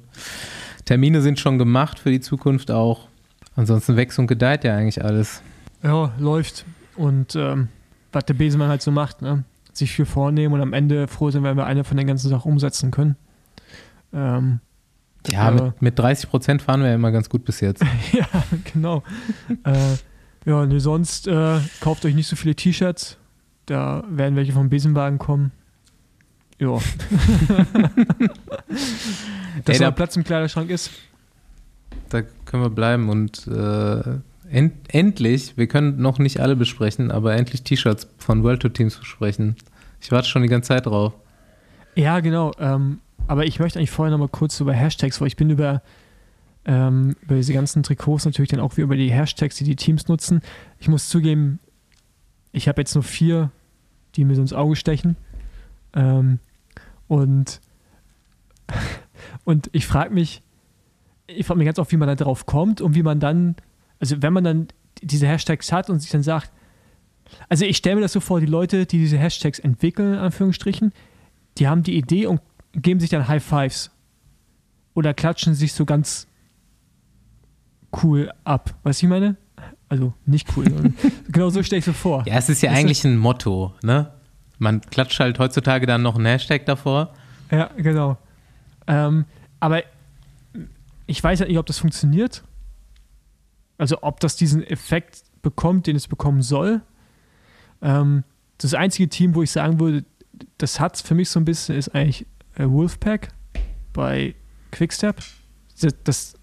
Speaker 1: Termine sind schon gemacht für die Zukunft auch. Ansonsten wächst und gedeiht ja eigentlich alles.
Speaker 2: Ja, läuft. Und ähm, was der Besenmann halt so macht, ne? sich viel vornehmen und am Ende froh sein, wenn wir eine von den ganzen Sachen umsetzen können. Ähm,
Speaker 1: Ja,
Speaker 2: wäre-
Speaker 1: mit, mit 30 Prozent fahren wir ja immer ganz gut bis jetzt. <laughs>
Speaker 2: ja, genau. äh, ja, ne, sonst äh, kauft euch nicht so viele T-Shirts. Da werden welche vom Besenwagen kommen. Ja. <laughs> Dass
Speaker 1: Ey,
Speaker 2: da- Platz im Kleiderschrank ist.
Speaker 1: Da können wir bleiben und äh, end, endlich, wir können noch nicht alle besprechen, aber endlich T-Shirts von World Tour Teams besprechen. Ich warte schon die ganze Zeit drauf.
Speaker 2: Ja, genau. Ähm, aber ich möchte eigentlich vorher noch mal kurz über Hashtags, weil ich bin über, ähm, über diese ganzen Trikots natürlich dann auch wie über die Hashtags, die die Teams nutzen. Ich muss zugeben, ich habe jetzt nur vier, die mir so ins Auge stechen. Ähm, und, <laughs> und ich frage mich, ich frage mich ganz oft, wie man da drauf kommt und wie man dann, also wenn man dann diese Hashtags hat und sich dann sagt, also ich stelle mir das so vor, die Leute, die diese Hashtags entwickeln, in Anführungsstrichen, die haben die Idee und geben sich dann High Fives. Oder klatschen sich so ganz cool ab. Weißt du, ich meine? Also nicht cool. <laughs> genau so stelle ich so vor.
Speaker 1: Ja, es ist ja
Speaker 2: du?
Speaker 1: eigentlich ein Motto, ne? Man klatscht halt heutzutage dann noch einen Hashtag davor.
Speaker 2: Ja, genau. Ähm, aber ich weiß halt nicht, ob das funktioniert. Also ob das diesen Effekt bekommt, den es bekommen soll. Ähm, das einzige Team, wo ich sagen würde, das hat es für mich so ein bisschen, ist eigentlich äh, Wolfpack bei Quickstep. Das, das,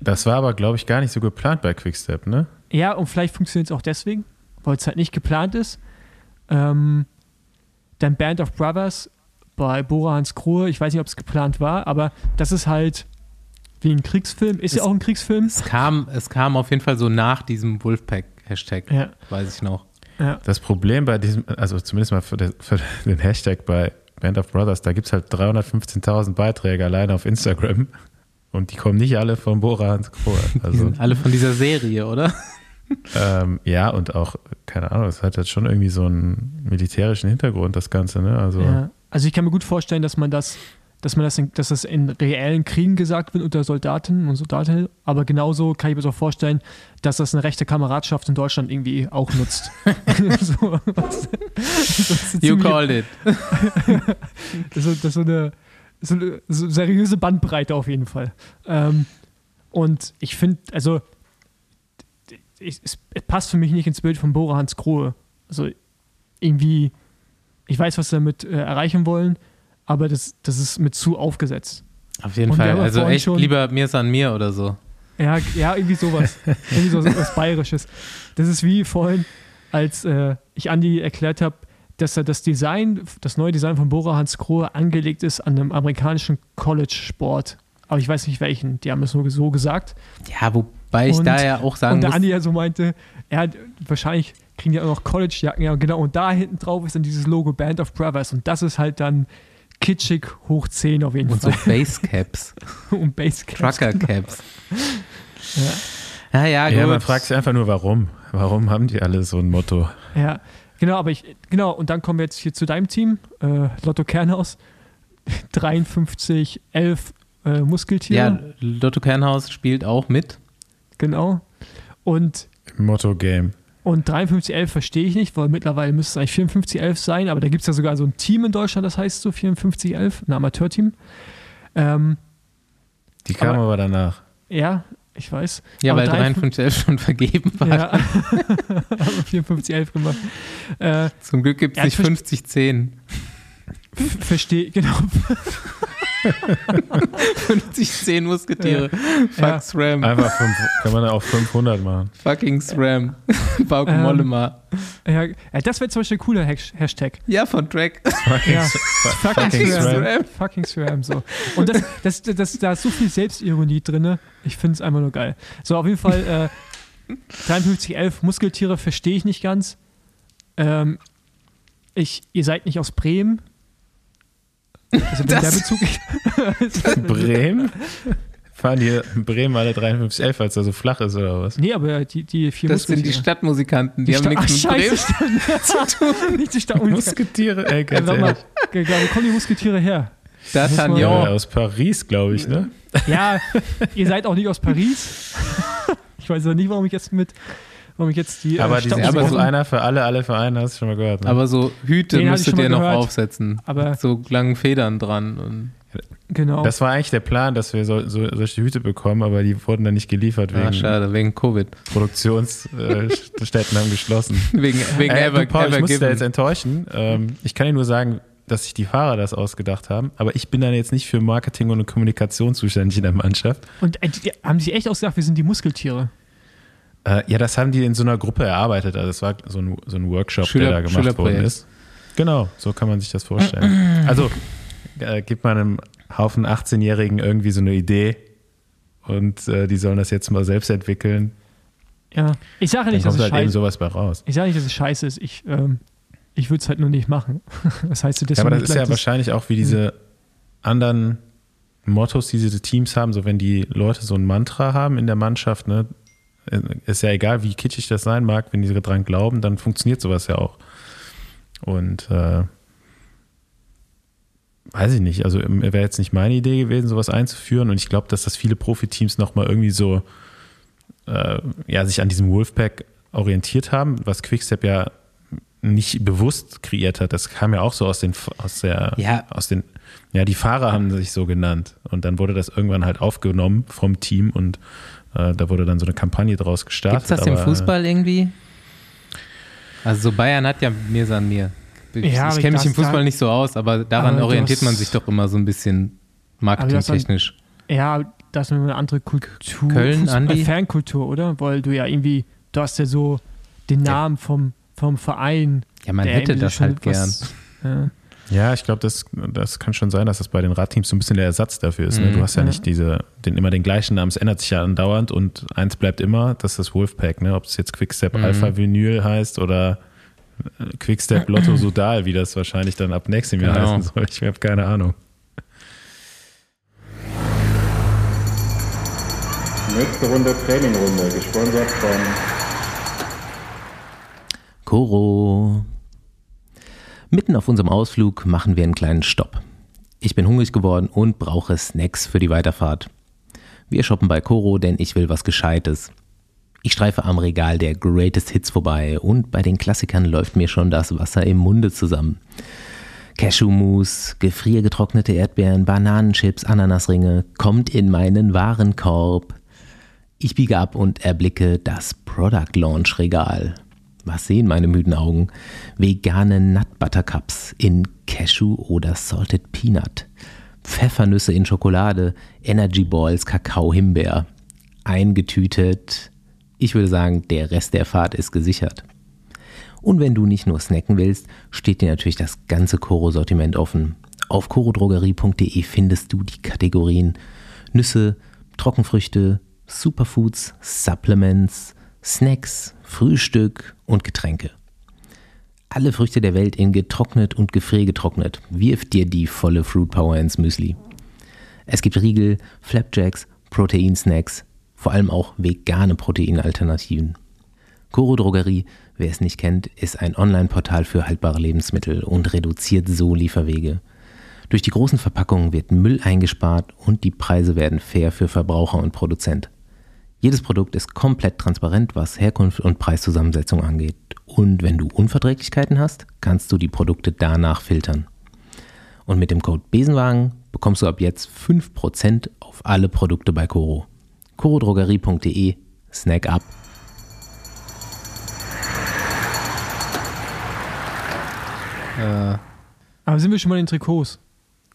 Speaker 3: Das war aber, glaube ich, gar nicht so geplant bei Quickstep, ne?
Speaker 2: ja, und vielleicht funktioniert es auch deswegen, weil es halt nicht geplant ist. Ähm, dann Band of Brothers bei Bora Hans Grohe. Ich weiß nicht, ob es geplant war, aber das ist halt wie ein Kriegsfilm. Ist ja
Speaker 1: Es-
Speaker 2: auch ein Kriegsfilm.
Speaker 1: Es kam, es kam auf jeden Fall so nach diesem Wolfpack-Hashtag,
Speaker 2: Ja,
Speaker 1: weiß ich noch.
Speaker 2: ja.
Speaker 3: Das Problem bei diesem, also zumindest mal für, den- für den Hashtag bei Band of Brothers, da gibt es halt 315.000 Beiträge alleine auf Instagram und die kommen nicht alle von Bora Hans Grohe.
Speaker 1: Die
Speaker 3: Also,
Speaker 1: sind alle von dieser Serie, oder?
Speaker 3: ähm, ja, und auch, keine Ahnung, es hat jetzt schon irgendwie so einen militärischen Hintergrund, das Ganze, ne? Also,
Speaker 2: ja. Also ich kann mir gut vorstellen, dass man das, dass man das in, dass das in reellen Kriegen gesagt wird unter Soldatinnen und Soldatinnen, aber genauso kann ich mir so vorstellen, dass das eine rechte Kameradschaft in Deutschland irgendwie auch nutzt. <laughs> <laughs> so, ist
Speaker 1: You called it. <laughs>
Speaker 2: Das ist, das ist so, eine, so eine so seriöse Bandbreite auf jeden Fall. Ähm, und ich finde, also ich, es, es passt für mich nicht ins Bild von Bora Hans Grohe. Also irgendwie, ich weiß, was sie damit äh, erreichen wollen, aber das, das ist mit zu aufgesetzt.
Speaker 1: Auf jeden
Speaker 2: Und
Speaker 1: Fall. Also echt
Speaker 2: schon-
Speaker 1: lieber mir ist an mir oder so.
Speaker 2: Ja, ja irgendwie sowas. <laughs> irgendwie so was Bayerisches. Das ist wie vorhin, als äh, ich Andi erklärt habe, dass er das Design, das neue Design von Bora Hans Grohe angelegt ist an einem amerikanischen College-Sport. Aber ich weiß nicht welchen. Die haben es nur so gesagt.
Speaker 1: Ja, wobei ich
Speaker 2: Und-
Speaker 1: da ja auch sagen
Speaker 2: und der
Speaker 1: muss,
Speaker 2: Andi ja so meinte, er hat, wahrscheinlich kriegen die auch noch College-Jacken. Ja, genau. Und da hinten drauf ist dann dieses Logo Band of Brothers. Und das ist halt dann kitschig hoch 10 auf jeden
Speaker 1: und so
Speaker 2: Fall.
Speaker 1: Basecaps, <laughs>
Speaker 2: und Basecaps.
Speaker 1: Trucker-Caps.
Speaker 2: Ja.
Speaker 1: Ja, ja, gut.
Speaker 3: ja, man fragt sich einfach nur, warum? Warum haben die alle so ein Motto?
Speaker 2: Ja, genau, aber ich, genau, und dann kommen wir jetzt hier zu deinem Team, äh, Lotto Kernhaus, <laughs> 53, 11 äh, Muskeltiere.
Speaker 1: Ja, Lotto Kernhaus spielt auch mit.
Speaker 2: genau. Und,
Speaker 3: Motto-Game.
Speaker 2: Und 5311 verstehe ich nicht, weil mittlerweile müsste es eigentlich 5411 sein, aber da gibt es ja sogar so ein Team in Deutschland, das heißt so 5411, ein Amateurteam. Ähm,
Speaker 3: Die kam
Speaker 2: Aber-
Speaker 3: aber, danach.
Speaker 2: ja, ich weiß.
Speaker 1: Ja,
Speaker 2: Aber
Speaker 1: weil 5311 schon vergeben war.
Speaker 2: Ja, haben <laughs> 5411 gemacht. Äh,
Speaker 1: Zum Glück gibt es nicht
Speaker 2: ich verste-
Speaker 1: 5010.
Speaker 2: f- verstehe, <laughs> genau.
Speaker 1: 5010 Musketiere. Fuck
Speaker 2: Ja.
Speaker 1: SRAM.
Speaker 3: Einfach fünf, kann man auch 500 machen.
Speaker 1: Fucking SRAM. <laughs> Bauke
Speaker 2: Ähm,
Speaker 1: Mollema.
Speaker 2: Ja, ja, das wäre zum Beispiel ein cooler Hash- Hashtag.
Speaker 1: Ja, von Track. <laughs>
Speaker 3: Fucking,
Speaker 2: Ja.
Speaker 3: Fucking,
Speaker 2: Fucking
Speaker 3: SRAM.
Speaker 1: SRAM.
Speaker 2: Fucking SRAM, so. Und das, das, das, da ist so viel Selbstironie drin. Ich finde es einfach nur geil. So, auf jeden Fall, äh, 5311 Muskeltiere verstehe ich nicht ganz. Ähm, ich, ihr seid nicht aus Bremen. Also, wenn
Speaker 1: Das-
Speaker 2: der Bezug. <laughs>
Speaker 3: Bremen? Fahren die in Bremen alle 5311, weil es da so flach ist oder was?
Speaker 2: nee, aber die, die vier
Speaker 1: Das sind die. Stadtmusikanten. Die, haben
Speaker 2: Sta-
Speaker 1: nichts
Speaker 2: Ach,
Speaker 1: mit Bremen
Speaker 2: scheiße,
Speaker 1: zu tun.
Speaker 2: nicht die Stadt. <laughs>
Speaker 3: Musketiere, ey, ganz
Speaker 2: Sag mal,
Speaker 3: ehrlich.
Speaker 2: ge- wo kommen die Musketiere her?
Speaker 3: Ja,
Speaker 1: D'Artagnan.
Speaker 3: aus Paris, glaube ich, ne?
Speaker 2: Ja, ihr seid auch nicht aus Paris. Ich weiß ja nicht, warum ich jetzt mit, warum ich jetzt die. äh,
Speaker 3: Aber, die sind
Speaker 1: aber so-
Speaker 3: einer für alle, alle für einen, hast du schon mal gehört. Ne?
Speaker 1: Aber so Hüte
Speaker 2: Den ich
Speaker 1: müsstet ihr noch aufsetzen.
Speaker 2: Aber-
Speaker 1: so langen Federn dran. Und
Speaker 2: genau.
Speaker 3: das war eigentlich der Plan, dass wir so, so, solche Hüte bekommen, aber die wurden dann nicht geliefert
Speaker 1: ah,
Speaker 3: wegen
Speaker 1: schade, wegen Covid.
Speaker 3: Produktionsstätten <laughs> haben geschlossen.
Speaker 1: Wegen, wegen
Speaker 3: Äh,
Speaker 1: Ever,
Speaker 3: du, Paul, ich
Speaker 1: Ever
Speaker 3: muss dich da
Speaker 1: Given.
Speaker 3: jetzt enttäuschen. Ähm, ich kann dir nur sagen, dass sich die Fahrer das ausgedacht haben, aber ich bin dann jetzt nicht für Marketing und Kommunikation zuständig in der Mannschaft.
Speaker 2: Und äh, haben sie echt ausgedacht, wir sind die Muskeltiere.
Speaker 3: Äh, ja, das haben die in so einer Gruppe erarbeitet. Also es war so ein, so ein Workshop,
Speaker 1: Schüler-
Speaker 3: der da gemacht worden ist. Genau, so kann man sich das vorstellen. Also äh, gibt man einem Haufen 18-Jährigen irgendwie so eine Idee und äh, die sollen das jetzt mal selbst entwickeln.
Speaker 2: Ja. Ich sage nicht, dass es
Speaker 3: halt eben
Speaker 2: scheiße
Speaker 3: sowas bei raus.
Speaker 2: Ich sage nicht, dass es scheiße ist. Ich, ähm, ich würde es halt nur nicht machen. <laughs> Das heißt,
Speaker 3: Ja, aber das ist ja
Speaker 2: wahrscheinlich.
Speaker 3: wahrscheinlich auch wie diese anderen Mottos, die diese Teams haben, so wenn die Leute so ein Mantra haben in der Mannschaft, ne, ist ja egal, wie kitschig das sein mag, wenn die dran glauben, dann funktioniert sowas ja auch. Und äh, weiß ich nicht, also wäre jetzt nicht meine Idee gewesen, sowas einzuführen und ich glaube, dass das viele Profiteams nochmal irgendwie so äh, ja, sich an diesem Wolfpack orientiert haben, was Quickstep ja nicht bewusst kreiert hat. Das kam ja auch so aus den, aus der,
Speaker 1: Ja.
Speaker 3: aus den, ja, die Fahrer haben sich so genannt. Und dann wurde das irgendwann halt aufgenommen vom Team und äh, da wurde dann so eine Kampagne draus gestartet.
Speaker 1: Gibt es das im
Speaker 3: aber,
Speaker 1: Fußball irgendwie? Also so Bayern hat ja mir san mir. Ich,
Speaker 2: Ja, aber
Speaker 1: ich kenne mich im Fußball nicht so aus, aber daran
Speaker 2: Aber
Speaker 1: orientiert man sich doch immer so ein bisschen marketingtechnisch.
Speaker 2: Ja, das ist eine andere Kultur.
Speaker 1: Köln,
Speaker 2: Fußball-
Speaker 1: Andi?
Speaker 2: Fankultur, oder? Weil du ja irgendwie, du hast ja so den Namen vom, vom Verein.
Speaker 1: Ja, man hätte das halt gern.
Speaker 2: was- Ja.
Speaker 3: Ja, ich glaube, das, das kann schon sein, dass das bei den Radteams so ein bisschen der Ersatz dafür ist. Ne?
Speaker 1: Mhm.
Speaker 3: Du hast ja
Speaker 2: Ja.
Speaker 3: nicht diese, den, immer den gleichen Namen, es ändert sich ja andauernd und eins bleibt immer, das ist das Wolfpack, ne? Ob es jetzt Quickstep
Speaker 1: Mhm.
Speaker 3: Alpha Vinyl heißt oder äh, Quickstep Lotto Sudal, wie das wahrscheinlich dann ab nächstem Jahr
Speaker 1: Genau.
Speaker 3: heißen soll. Ich habe keine Ahnung.
Speaker 4: Nächste Runde Trainingrunde, gesponsert von
Speaker 1: Koro. Mitten auf unserem Ausflug machen wir einen kleinen Stopp. Ich bin hungrig geworden und brauche Snacks für die Weiterfahrt. Wir shoppen bei Koro, denn ich will was Gescheites. Ich streife am Regal der Greatest Hits vorbei und bei den Klassikern läuft mir schon das Wasser im Munde zusammen. Cashewmus, gefriergetrocknete Erdbeeren, Bananenchips, Ananasringe kommt in meinen Warenkorb. Ich biege ab und erblicke das Product Launch Regal. Was sehen meine müden Augen? Vegane Nut Butter Cups in Cashew oder Salted Peanut. Pfeffernüsse in Schokolade, Energy Balls, Kakao, Himbeer. Eingetütet. Ich würde sagen, der Rest der Fahrt ist gesichert. Und wenn du nicht nur snacken willst, steht dir natürlich das ganze Koro-Sortiment offen. Auf korodrogerie.de findest du die Kategorien Nüsse, Trockenfrüchte, Superfoods, Supplements, Snacks, Frühstück und Getränke. Alle Früchte der Welt in getrocknet und gefriergetrocknet. Wirf dir die volle Fruit Power ins Müsli. Es gibt Riegel, Flapjacks, Proteinsnacks, vor allem auch vegane Proteinalternativen. Koro Drogerie, wer es nicht kennt, ist ein Online-Portal für haltbare Lebensmittel und reduziert so Lieferwege. Durch die großen Verpackungen wird Müll eingespart und die Preise werden fair für Verbraucher und Produzent. Jedes Produkt ist komplett transparent, was Herkunft und Preiszusammensetzung angeht. Und wenn du Unverträglichkeiten hast, kannst du die Produkte danach filtern. Und mit dem Code Besenwagen bekommst du ab jetzt 5% auf alle Produkte bei Coro. corodrogerie.de Snack up. Äh,
Speaker 2: Aber sind wir schon mal in den Trikots?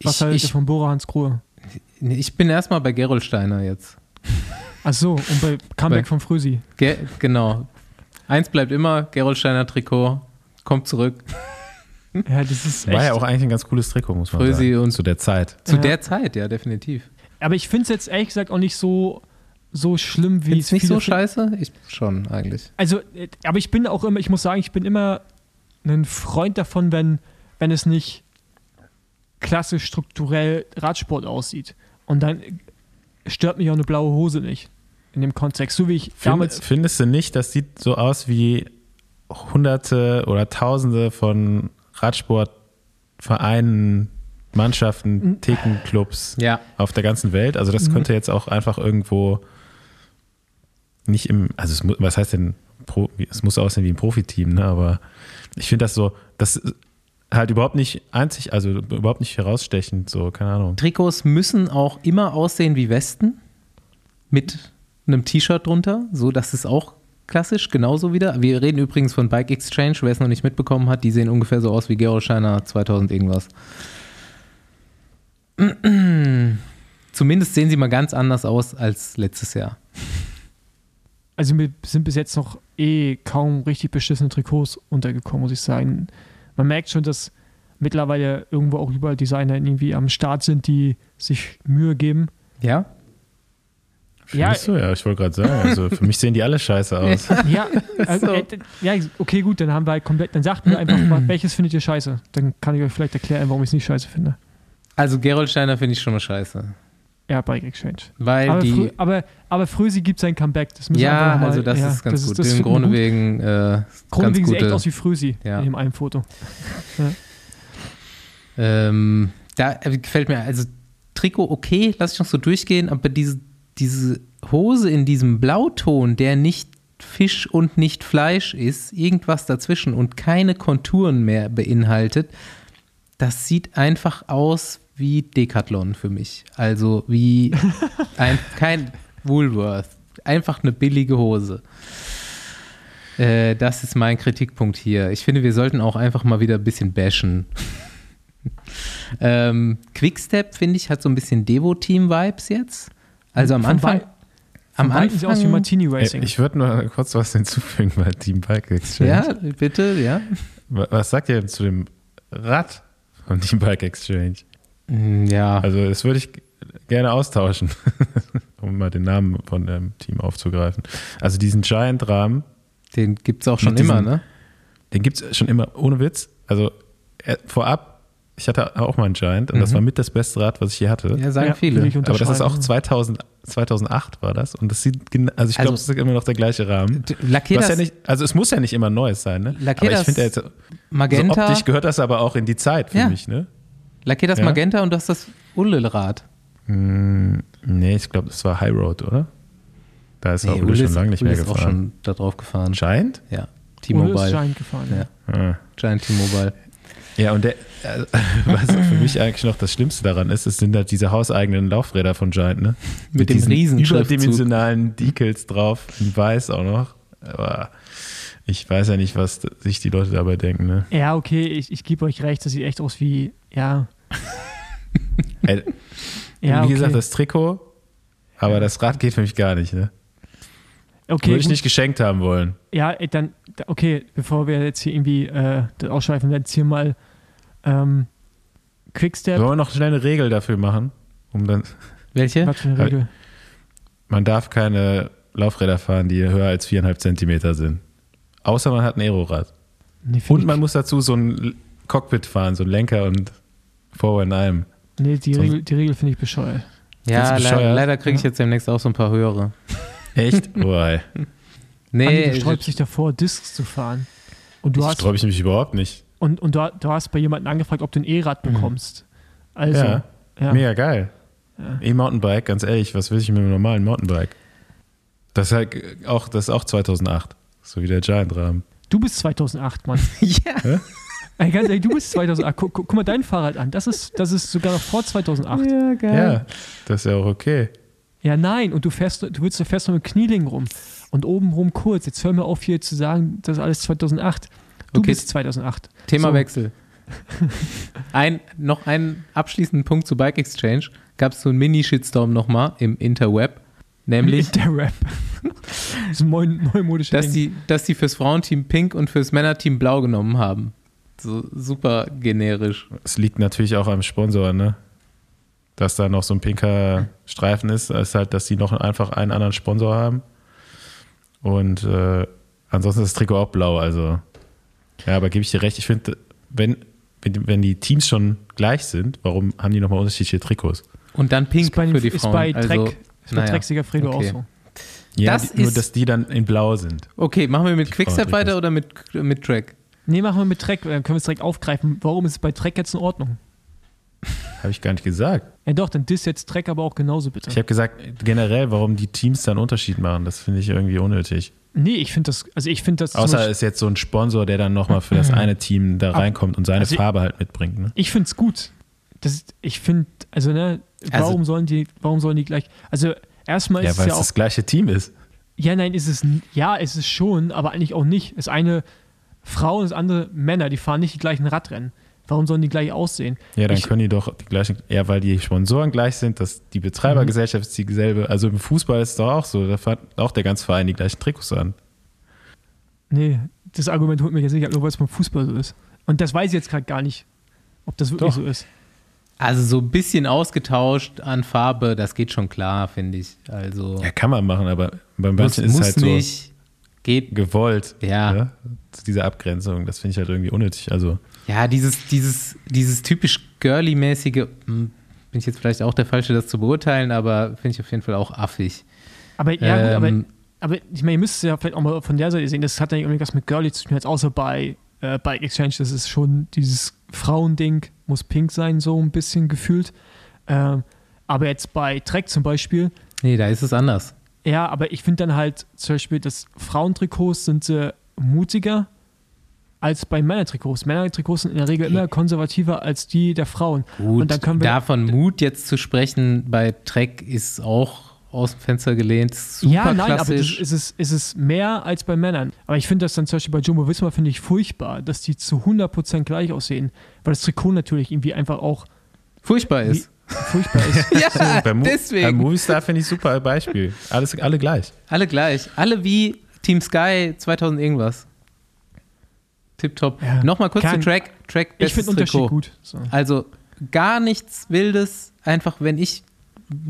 Speaker 2: Was
Speaker 1: ich,
Speaker 2: haltet ihr
Speaker 1: ich,
Speaker 2: von Bora Hans Grohe?
Speaker 1: ich bin erstmal bei Gerolsteiner jetzt.
Speaker 2: Ach so, und bei Comeback
Speaker 1: Bei-
Speaker 2: von Frösi.
Speaker 1: Ge genau. Eins bleibt immer, Gerolsteiner Trikot, kommt zurück. <laughs>
Speaker 2: Ja, das ist echt.
Speaker 3: War ja auch eigentlich ein ganz cooles Trikot, muss man
Speaker 1: Frösi
Speaker 3: sagen.
Speaker 1: und-
Speaker 3: zu der Zeit.
Speaker 1: Zu
Speaker 2: Ja.
Speaker 1: der Zeit, ja, definitiv.
Speaker 2: Aber ich finde es jetzt ehrlich gesagt auch nicht so, so schlimm, wie
Speaker 1: du nicht so scheiße? Ich schon, eigentlich.
Speaker 2: Also, äh, aber ich bin auch immer, ich muss sagen, ich bin immer ein Freund davon, wenn, wenn es nicht klassisch strukturell Radsport aussieht. Und dann stört mich auch eine blaue Hose nicht in dem Kontext. So wie ich
Speaker 3: Find,
Speaker 2: damals.
Speaker 3: findest du nicht, das sieht so aus wie hunderte oder tausende von Radsportvereinen, Mannschaften, Thekenclubs
Speaker 1: Ja.
Speaker 3: auf der ganzen Welt? Also das
Speaker 2: Mhm.
Speaker 3: könnte jetzt auch einfach irgendwo nicht im, also es, was heißt denn, Pro, es muss aussehen wie ein Profiteam, ne? aber ich finde das so, das ist halt überhaupt nicht einzig, also überhaupt nicht herausstechend, so, keine Ahnung.
Speaker 1: Trikots müssen auch immer aussehen wie Westen mit einem T-Shirt drunter, so dass es auch klassisch genauso wieder. Wir reden übrigens von Bike Exchange, wer es noch nicht mitbekommen hat, die sehen ungefähr so aus wie Gerolsteiner 2000 irgendwas. <clears throat> Zumindest sehen sie mal ganz anders aus als letztes Jahr.
Speaker 2: Also mir sind bis jetzt noch eh kaum richtig beschissene Trikots untergekommen, muss ich sagen. Man merkt schon, dass mittlerweile irgendwo auch überall Designer irgendwie am Start sind, die sich Mühe geben.
Speaker 1: Ja?
Speaker 2: Ja,
Speaker 3: du? Ja, ich wollte gerade sagen, also für mich sehen die alle scheiße aus. <laughs>
Speaker 2: Ja, <laughs> also,
Speaker 1: So.
Speaker 2: äh, ja, okay, gut, dann haben wir halt komplett, dann sagt mir einfach mal, welches findet ihr scheiße? Dann kann ich euch vielleicht erklären, warum ich es nicht scheiße finde.
Speaker 1: Also Gerolsteiner finde ich schon mal scheiße.
Speaker 2: Ja, Bike Exchange.
Speaker 1: Weil
Speaker 2: Aber,
Speaker 1: die.
Speaker 2: Frö, aber, aber Frösi gibt sein Comeback. Das müssen wir
Speaker 1: ja,
Speaker 2: einfach noch mal,
Speaker 1: also das
Speaker 2: ja,
Speaker 1: ist ganz gut.
Speaker 2: das
Speaker 1: Im
Speaker 2: wir
Speaker 1: Grunde wegen äh,
Speaker 2: Grunde
Speaker 1: ganz
Speaker 2: wegen sieht echt aus wie Frösi
Speaker 1: Ja.
Speaker 2: in dem einen Foto.
Speaker 1: Ähm, da äh, gefällt mir, also Trikot okay, lass ich noch so durchgehen, aber diese, diese Hose in diesem Blauton, der nicht Fisch und nicht Fleisch ist, irgendwas dazwischen und keine Konturen mehr beinhaltet, das sieht einfach aus wie Decathlon für mich. Also wie <laughs> ein, kein Woolworth. Einfach eine billige Hose. Äh, das ist mein Kritikpunkt hier. Ich finde, wir sollten auch einfach mal wieder ein bisschen bashen. <laughs> ähm, Quickstep, finde ich, hat so ein bisschen Devo-Team-Vibes jetzt. Also am
Speaker 2: Von
Speaker 1: Anfang. Am
Speaker 2: Weitem sieht aus wie
Speaker 1: Anfang.
Speaker 2: Martini
Speaker 3: Ey,
Speaker 2: Racing.
Speaker 3: Ich würde nur kurz was hinzufügen bei Team Bike Exchange.
Speaker 1: Ja, bitte, ja.
Speaker 3: Wa- Was sagt ihr denn zu dem Rad von Team Bike Exchange?
Speaker 1: Mm, Ja.
Speaker 3: Also das würde ich gerne austauschen, <laughs> um mal den Namen von dem Team aufzugreifen. Also diesen Giant-Rahmen,
Speaker 1: Den gibt es auch schon
Speaker 3: Mit
Speaker 1: immer,
Speaker 3: diesen-
Speaker 1: ne?
Speaker 3: den gibt es schon immer, ohne Witz. Also äh, vorab, ich hatte auch mal einen Giant und das war mit das beste Rad, was ich je hatte.
Speaker 1: Ja, sagen
Speaker 2: Ja,
Speaker 1: viele.
Speaker 3: Aber das ist auch
Speaker 2: unterschreiben.
Speaker 3: 2000, 2008 war das und das sieht, also ich
Speaker 1: Also-
Speaker 3: glaube, es ist immer noch der gleiche Rahmen. Was ja
Speaker 1: das
Speaker 3: nicht, also es muss ja nicht immer Neues sein, ne?
Speaker 1: Lackier
Speaker 3: aber ich
Speaker 1: das
Speaker 3: finde jetzt, so
Speaker 1: Magenta.
Speaker 3: optisch gehört das aber auch in die Zeit für
Speaker 1: Ja.
Speaker 3: mich, ne?
Speaker 1: lackier das
Speaker 3: Ja?
Speaker 1: Magenta und du hast das Ulle-Rad.
Speaker 3: Hm, nee, ich glaube, das war High Road, oder? Da ist auch Ulle schon lange nicht
Speaker 1: Ulle
Speaker 3: mehr
Speaker 1: ist auch
Speaker 3: gefahren.
Speaker 1: schon da drauf gefahren.
Speaker 3: Giant?
Speaker 1: Ja.
Speaker 2: Ulle
Speaker 1: T-Mobile.
Speaker 2: Giant gefahren.
Speaker 1: Ja.
Speaker 2: Ja.
Speaker 3: Ah.
Speaker 1: Giant T-Mobile.
Speaker 3: Ja, und der, äh, <laughs> was für mich eigentlich noch das Schlimmste daran ist, es sind halt diese hauseigenen Laufräder von Giant, ne?
Speaker 1: Mit dem
Speaker 3: diesen
Speaker 1: Riesenschriftzug.
Speaker 3: überdimensionalen Decals drauf, in weiß auch noch. Aber ich weiß ja nicht, was sich die Leute dabei denken, ne?
Speaker 2: Ja, okay, ich, ich gebe euch recht, das sieht echt aus wie, ja, <laughs>
Speaker 3: Ey,
Speaker 2: ja,
Speaker 3: wie
Speaker 2: okay.
Speaker 3: gesagt, das Trikot, aber das Rad geht für mich gar nicht, ne?
Speaker 2: Okay,
Speaker 3: Würde ich nicht geschenkt haben wollen.
Speaker 2: Ja, ey, dann, da- okay, bevor wir jetzt hier irgendwie äh, das ausschweifen, jetzt hier mal ähm, Quickstep.
Speaker 3: Wollen wir noch schnell eine Regel dafür machen? Um dann, <laughs>
Speaker 1: Welche?
Speaker 2: Was für eine Regel?
Speaker 3: man darf keine Laufräder fahren, die höher als viereinhalb Zentimeter sind. Außer man hat ein Aerorad.
Speaker 2: Nee,
Speaker 3: Und man muss dazu so ein Cockpit fahren, so ein Lenker und Vorder in einem.
Speaker 2: nee, die
Speaker 3: sonst-
Speaker 2: Regel, die Regel finde ich bescheuert.
Speaker 1: Ja, le
Speaker 3: bescheuert?
Speaker 1: leider kriege ich jetzt demnächst auch so ein paar höhere.
Speaker 3: Echt? <laughs> Boah,
Speaker 2: Andi,
Speaker 1: Nee,
Speaker 2: du sträubst dich davor, Discs zu fahren. Und du
Speaker 3: ich
Speaker 2: hast,
Speaker 3: sträube ich mich überhaupt nicht.
Speaker 2: und, und du, du hast bei jemandem angefragt, ob du ein E-Rad bekommst. Also,
Speaker 3: Ja.
Speaker 2: ja.
Speaker 3: Mega geil.
Speaker 2: Ja.
Speaker 3: E-Mountainbike, ganz ehrlich, was will ich mit einem normalen Mountainbike? Das ist halt auch, das ist auch 2008. So wie der Giant-Rahmen.
Speaker 2: Du bist 2008, Mann. <laughs>
Speaker 1: Ja.
Speaker 2: Ey, ganz ehrlich, du bist 2008. Guck, guck, guck mal dein Fahrrad an. Das ist, das ist sogar noch vor 2008. Ja,
Speaker 1: Ja, geil.
Speaker 3: Ja, das ist ja auch okay.
Speaker 2: Nein. Und du fährst, du willst, du fährst noch mit Knieling rum. Und obenrum kurz. Jetzt hör mir auf, hier zu sagen, das ist alles 2008. Du
Speaker 1: Okay.
Speaker 2: bist 2008. So.
Speaker 1: Themawechsel. Ein, noch einen abschließenden Punkt zu Bike Exchange. Gab es so einen Mini-Shitstorm nochmal im Interweb. Nämlich,
Speaker 2: Der Rap. <laughs> Das ist ein neu, neumodisches
Speaker 1: dass
Speaker 2: Ding.
Speaker 1: die, dass die fürs Frauenteam pink und fürs Männerteam blau genommen haben. So super generisch.
Speaker 3: Es liegt natürlich auch am Sponsor, ne? Dass da noch so ein pinker Streifen ist, ist halt, dass die noch einfach einen anderen Sponsor haben. Und äh, ansonsten ist das Trikot auch blau, also. Ja, aber gebe ich dir recht, ich finde, wenn, wenn, die- wenn die Teams schon gleich sind, warum haben die nochmal unterschiedliche Trikots?
Speaker 1: Und dann pink
Speaker 2: ist bei,
Speaker 1: für die
Speaker 2: ist
Speaker 1: Frauen.
Speaker 2: bei Dreck,
Speaker 1: also,
Speaker 2: ist bei
Speaker 1: naja.
Speaker 2: Drecksiger Fredo
Speaker 1: Okay.
Speaker 2: auch so.
Speaker 3: Ja,
Speaker 1: Das
Speaker 3: die, nur dass die dann in blau sind.
Speaker 1: Okay, machen wir mit Quickstep weiter oder mit, mit Track?
Speaker 2: Nee, machen wir mit Dreck, dann können wir es direkt aufgreifen. Warum ist es bei Dreck jetzt in Ordnung?
Speaker 3: Habe ich gar nicht gesagt.
Speaker 2: Ja doch, dann diss jetzt Dreck aber auch genauso bitte.
Speaker 3: Ich habe gesagt, generell, warum die Teams da einen Unterschied machen, das finde ich irgendwie unnötig.
Speaker 2: nee, ich finde das, also ich finde das
Speaker 3: Außer ist jetzt so ein Sponsor, der dann nochmal für das eine Team da reinkommt und seine
Speaker 2: also-
Speaker 3: Farbe halt mitbringt. Ne?
Speaker 2: Ich finde es gut. Das ich finde, also ne,
Speaker 1: Also-
Speaker 2: warum sollen die, warum sollen die gleich, also erstmal ist
Speaker 3: Ja,
Speaker 2: es
Speaker 3: weil
Speaker 2: ja
Speaker 3: es
Speaker 2: auch,
Speaker 3: das gleiche Team ist.
Speaker 2: ja nein, ist es, ja, ist es schon, aber eigentlich auch nicht. Das eine Frau und das andere Männer, die fahren nicht die gleichen Radrennen. Warum sollen die gleich aussehen?
Speaker 3: Ja, dann
Speaker 2: Ich-
Speaker 3: können die doch die gleichen, ja, weil die Sponsoren gleich sind, dass die Betreibergesellschaft ist dieselbe. Also im Fußball ist es doch auch so, da fährt auch der ganze Verein die gleichen Trikots an.
Speaker 2: Nee, das Argument holt mich jetzt nicht ab, nur weil es beim Fußball so ist. Und das weiß ich jetzt gerade gar nicht, ob das wirklich
Speaker 3: Doch.
Speaker 2: so ist.
Speaker 1: Also so ein bisschen ausgetauscht an Farbe, das geht schon klar, finde ich. Also
Speaker 3: Ja, kann man machen, aber bei
Speaker 1: muss,
Speaker 3: manchen ist es halt
Speaker 1: nicht. Geht.
Speaker 3: so gewollt.
Speaker 1: Ja.
Speaker 3: ne? Diese Abgrenzung, das finde ich halt irgendwie unnötig. Also,
Speaker 1: Ja, dieses, dieses, dieses typisch girly-mäßige, hm, bin ich jetzt vielleicht auch der Falsche, das zu beurteilen, aber finde ich auf jeden Fall auch affig.
Speaker 2: Aber ja, gut, aber,
Speaker 1: Ähm,
Speaker 2: aber ich meine, ihr müsst es ja vielleicht auch mal von der Seite sehen, das hat ja unbedingt was mit Girly zu tun, jetzt außer bei äh, Bike Exchange, das ist schon dieses Frauending, muss pink sein, so ein bisschen gefühlt. Ähm, aber jetzt bei Trek zum Beispiel,
Speaker 1: Nee, da ist es anders.
Speaker 2: ja, aber ich finde dann halt zum Beispiel, dass Frauentrikots sind äh, mutiger als bei Männertrikots. Männertrikots sind in der Regel immer konservativer als die der Frauen.
Speaker 1: Gut,
Speaker 2: Und dann können wir
Speaker 1: davon Mut jetzt zu sprechen, bei Trek ist auch aus dem Fenster gelehnt, super
Speaker 2: ja, nein, aber das
Speaker 1: klassisch.
Speaker 2: ist, es, ist es mehr als bei Männern. Aber ich finde das dann zum Beispiel bei Jumbo Visma finde ich furchtbar, dass die zu 100% gleich aussehen. Weil das Trikot natürlich irgendwie einfach auch
Speaker 1: furchtbar ist.
Speaker 2: furchtbar ist. <laughs>
Speaker 1: Ja,
Speaker 3: bei, Mo bei
Speaker 1: deswegen.
Speaker 3: Movistar finde ich super Beispiel. Alles, alle gleich.
Speaker 1: Alle gleich. Alle wie Team Sky 2000 irgendwas. Tipptopp.
Speaker 2: Ja.
Speaker 1: Nochmal kurz
Speaker 2: Kein-
Speaker 1: zu Track. Track
Speaker 2: Ich finde Unterschied gut. So.
Speaker 1: Also gar nichts Wildes. Einfach, wenn ich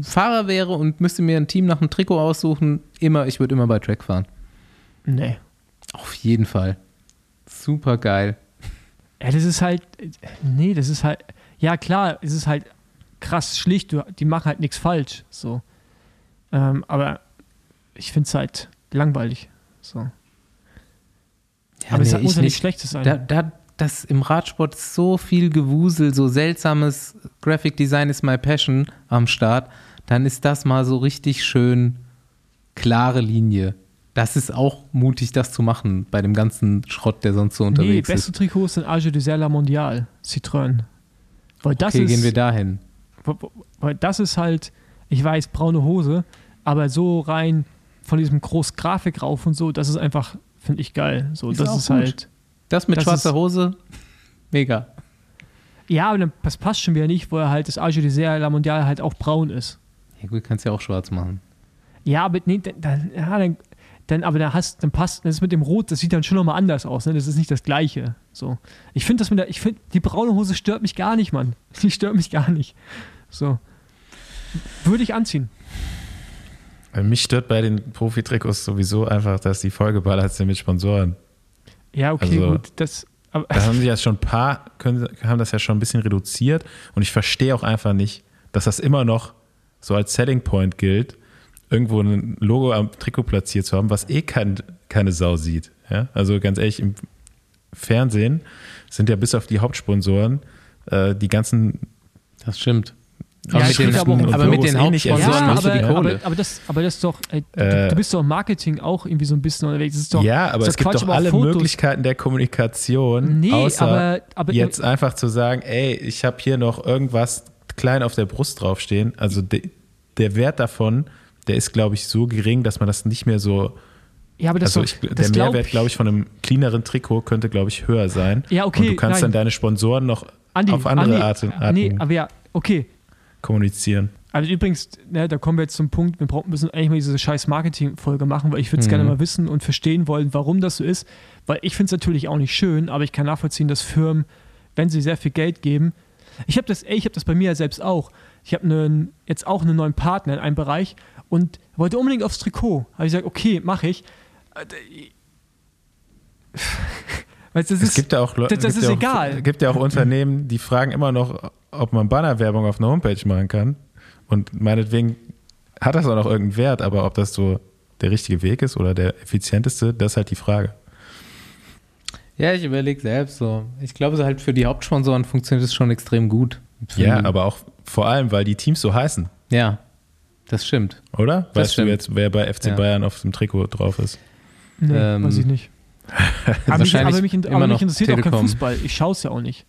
Speaker 1: Fahrer wäre und müsste mir ein Team nach einem Trikot aussuchen, immer, ich würde immer bei Track fahren.
Speaker 2: Nee.
Speaker 1: Auf jeden Fall. Super geil.
Speaker 2: Ja, das ist halt, nee, das ist halt, ja klar, es ist halt krass schlicht, du, die machen halt nichts falsch, so. Ähm, aber ich finde es halt langweilig, so.
Speaker 1: Ja,
Speaker 2: aber es
Speaker 1: nee,
Speaker 2: hat, muss ja nicht schlechtes sein.
Speaker 1: Da, da, das im Radsport so viel Gewusel, so seltsames Graphic Design ist my passion am Start, dann ist das mal so richtig schön klare Linie. Das ist auch mutig, das zu machen bei dem ganzen Schrott, der sonst so
Speaker 2: nee,
Speaker 1: unterwegs
Speaker 2: beste
Speaker 1: ist.
Speaker 2: Trikots sind Age de Serla Mondial, Citroën. Weil das
Speaker 1: Okay,
Speaker 2: ist,
Speaker 1: gehen wir dahin.
Speaker 2: weil das ist halt, ich weiß, braune Hose, aber so rein von diesem groß Grafik rauf und so, das ist einfach, finde ich geil. So,
Speaker 1: Ist
Speaker 2: das
Speaker 1: auch
Speaker 2: ist
Speaker 1: gut.
Speaker 2: halt,
Speaker 1: Das mit
Speaker 2: Das
Speaker 1: schwarzer
Speaker 2: ist-
Speaker 1: Hose, mega.
Speaker 2: ja, aber dann, das passt schon wieder nicht, wo er halt das Age de Serla Mondial halt auch braun ist.
Speaker 1: Ja gut, kannst ja auch schwarz machen.
Speaker 2: Ja, aber nee, dann, dann, ja, dann, dann aber dann hast, dann passt das mit dem Rot, das sieht dann schon nochmal anders aus, ne? Das ist nicht das Gleiche. So. Ich finde das mit der, ich finde, die braune Hose stört mich gar nicht, Mann. <laughs> Die stört mich gar nicht. So. Würde ich anziehen.
Speaker 3: Äh, Mich stört bei den Profi-Trikots sowieso einfach, dass die vollgeballert sind mit Sponsoren.
Speaker 2: Ja, okay,
Speaker 3: Also-
Speaker 2: gut. Das, aber,
Speaker 3: Da haben sie ja schon ein paar, können, haben das ja schon ein bisschen reduziert und ich verstehe auch einfach nicht, dass das immer noch so als Selling Point gilt, irgendwo ein Logo am Trikot platziert zu haben, was eh kein, keine Sau sieht. Ja? Also ganz ehrlich, im Fernsehen sind ja bis auf die Hauptsponsoren äh, die ganzen
Speaker 1: Das stimmt.
Speaker 3: Aber
Speaker 2: Ja,
Speaker 3: mit den,
Speaker 2: aber
Speaker 1: aber mit den Hauptsponsoren
Speaker 2: ja,
Speaker 3: ersetzt,
Speaker 1: machst du die? Kohle.
Speaker 2: aber, aber, das, aber das ist doch, ey, du,
Speaker 3: Äh,
Speaker 2: du bist doch im Marketing auch irgendwie so ein bisschen unterwegs. Das ist doch,
Speaker 3: Ja, aber es gibt
Speaker 2: Quatsch,
Speaker 3: doch alle
Speaker 2: Fotos.
Speaker 3: Möglichkeiten der Kommunikation,
Speaker 2: Nee,
Speaker 3: außer
Speaker 2: aber,
Speaker 3: jetzt einfach zu sagen, ey, ich habe hier noch irgendwas klein auf der Brust draufstehen. Also de, der Wert davon, der ist, glaube ich, so gering, dass man das nicht mehr so.
Speaker 2: ja, aber das
Speaker 3: Also ich, der
Speaker 2: das
Speaker 3: Mehrwert, glaube ich, von einem cleaneren Trikot könnte, glaube ich, höher sein.
Speaker 2: Ja, okay,
Speaker 3: Und du kannst
Speaker 2: nein.
Speaker 3: dann deine Sponsoren noch
Speaker 2: Andi,
Speaker 3: auf andere
Speaker 2: Andi,
Speaker 3: Arten
Speaker 2: Nee, aber ja, okay.
Speaker 3: Kommunizieren.
Speaker 2: Also übrigens, ne, da kommen wir jetzt zum Punkt, wir brauchen, müssen eigentlich mal diese scheiß Marketing-Folge machen, weil ich würde es
Speaker 1: Mhm.
Speaker 2: gerne mal wissen und verstehen wollen, warum das so ist. Weil ich finde es natürlich auch nicht schön, aber ich kann nachvollziehen, dass Firmen, wenn sie sehr viel Geld geben, ich habe das, ey, ich habe das bei mir ja selbst auch. Ich habe einen, jetzt auch einen neuen Partner in einem Bereich und wollte unbedingt aufs Trikot. Habe ich gesagt, okay, mache ich. Weißt,
Speaker 3: Es
Speaker 2: ist,
Speaker 3: gibt ja auch, Leu-
Speaker 2: das- das ist
Speaker 3: ja
Speaker 2: egal.
Speaker 3: gibt ja auch Unternehmen, die fragen immer noch, ob man Bannerwerbung auf einer Homepage machen kann. Und meinetwegen hat das auch noch irgendeinen Wert, aber ob das so der richtige Weg ist oder der effizienteste, das ist halt die Frage.
Speaker 1: Ja, ich überlege selbst so. Ich glaube, so halt für die Hauptsponsoren funktioniert es schon extrem gut.
Speaker 3: Ja,
Speaker 1: die-
Speaker 3: aber auch vor allem, weil die Teams so heißen,
Speaker 1: Ja, das stimmt.
Speaker 3: oder?
Speaker 1: Das
Speaker 3: weißt
Speaker 1: stimmt.
Speaker 3: du jetzt, wer bei FC
Speaker 1: Ja.
Speaker 3: Bayern auf dem Trikot drauf ist?
Speaker 2: nee,
Speaker 1: ähm,
Speaker 2: weiß ich nicht. <laughs> Aber mich, aber mich, aber mich interessiert auch kein
Speaker 1: Telekom.
Speaker 2: Fußball. Ich schaue es ja auch nicht.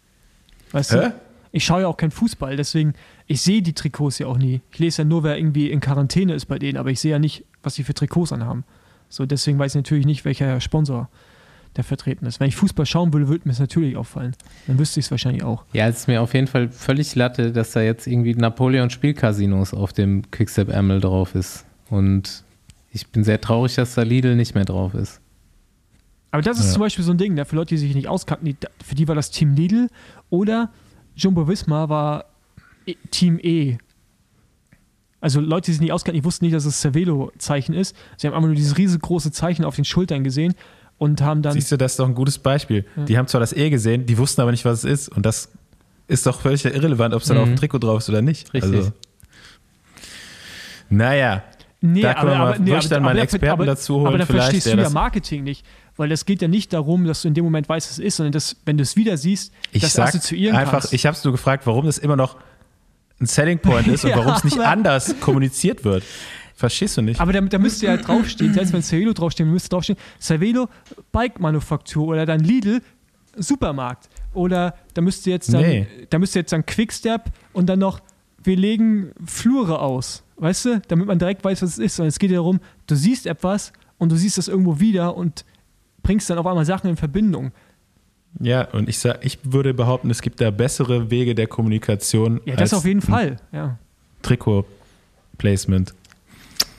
Speaker 2: Weißt
Speaker 3: Hä?
Speaker 2: du? Ich schaue ja auch kein Fußball, deswegen, ich sehe die Trikots ja auch nie. Ich lese ja nur, wer irgendwie in Quarantäne ist bei denen, aber ich sehe ja nicht, was die für Trikots anhaben. So, deswegen weiß ich natürlich nicht, welcher Sponsor der vertreten ist. Wenn ich Fußball schauen würde, würde mir es natürlich auffallen. Dann wüsste ich es wahrscheinlich auch.
Speaker 1: Ja, es ist mir auf jeden Fall völlig Latte, dass da jetzt irgendwie Napoleon Spielcasinos auf dem Quickstep Ärmel drauf ist. Und ich bin sehr traurig, dass da Lidl nicht mehr drauf ist.
Speaker 2: Aber das ist
Speaker 3: Ja.
Speaker 2: zum Beispiel so ein Ding, ne, für Leute, die sich nicht auskannten, die, für die war das Team Lidl oder Jumbo Visma war E- Team E. Also Leute, die sich nicht auskannten, die wussten nicht, dass es Cervelo-Zeichen ist. Sie haben einfach nur dieses riesengroße Zeichen auf den Schultern gesehen und haben dann.
Speaker 3: Siehst du, das ist doch ein gutes Beispiel. Die haben zwar das E gesehen, die wussten aber nicht, was es ist. Und das ist doch völlig irrelevant, ob es dann
Speaker 1: Mhm.
Speaker 3: auf dem Trikot drauf ist oder nicht.
Speaker 1: Richtig.
Speaker 3: Also, naja,
Speaker 2: Nee,
Speaker 3: Da können wir mal- würde ich dann mal einen Experten
Speaker 2: aber,
Speaker 3: dazu holen,
Speaker 2: Aber da
Speaker 3: vielleicht,
Speaker 2: verstehst du ja
Speaker 3: das-
Speaker 2: Marketing nicht. Weil das geht ja nicht darum, dass du in dem Moment weißt, was es ist, sondern dass, wenn du es wieder siehst,
Speaker 3: ich
Speaker 2: das
Speaker 3: sag
Speaker 2: assoziieren
Speaker 3: einfach,
Speaker 2: kannst.
Speaker 3: ich habe es nur gefragt, warum das immer noch ein Selling Point ist und <laughs>
Speaker 2: Ja,
Speaker 3: warum es nicht anders kommuniziert wird. Verstehst du nicht?
Speaker 2: Aber da, da müsste ja halt draufstehen, selbst wenn Cervelo draufsteht, müsste draufstehen, Cervelo Bike-Manufaktur oder dann Lidl Supermarkt. Oder da müsste jetzt dann,
Speaker 3: Nee.
Speaker 2: da müsste jetzt dann Quickstep und dann noch, wir legen Flure aus. Weißt du? Damit man direkt weiß, was es ist. Und es geht ja darum, du siehst etwas und du siehst das irgendwo wieder und bringst dann auf einmal Sachen in Verbindung.
Speaker 3: ja, und ich sag, ich würde behaupten, es gibt da bessere Wege der Kommunikation
Speaker 2: Ja, das
Speaker 3: als
Speaker 2: auf jeden Fall. Ja.
Speaker 3: Trikot-Placement.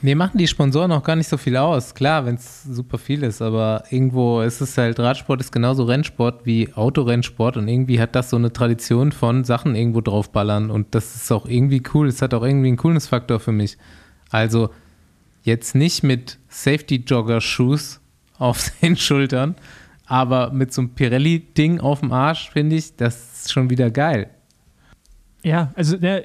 Speaker 1: Nee, machen die Sponsoren auch gar nicht so viel aus. Klar, wenn es super viel ist, aber irgendwo ist es halt, Radsport ist genauso Rennsport wie Autorennsport und irgendwie hat das so eine Tradition von Sachen irgendwo draufballern und das ist auch irgendwie cool. Es hat auch irgendwie einen Coolness-Faktor für mich. Also jetzt nicht mit Safety-Jogger-Shoes auf <laughs> den Schultern, aber mit so einem Pirelli-Ding auf dem Arsch, finde ich, das ist schon wieder geil.
Speaker 2: Ja, also ne,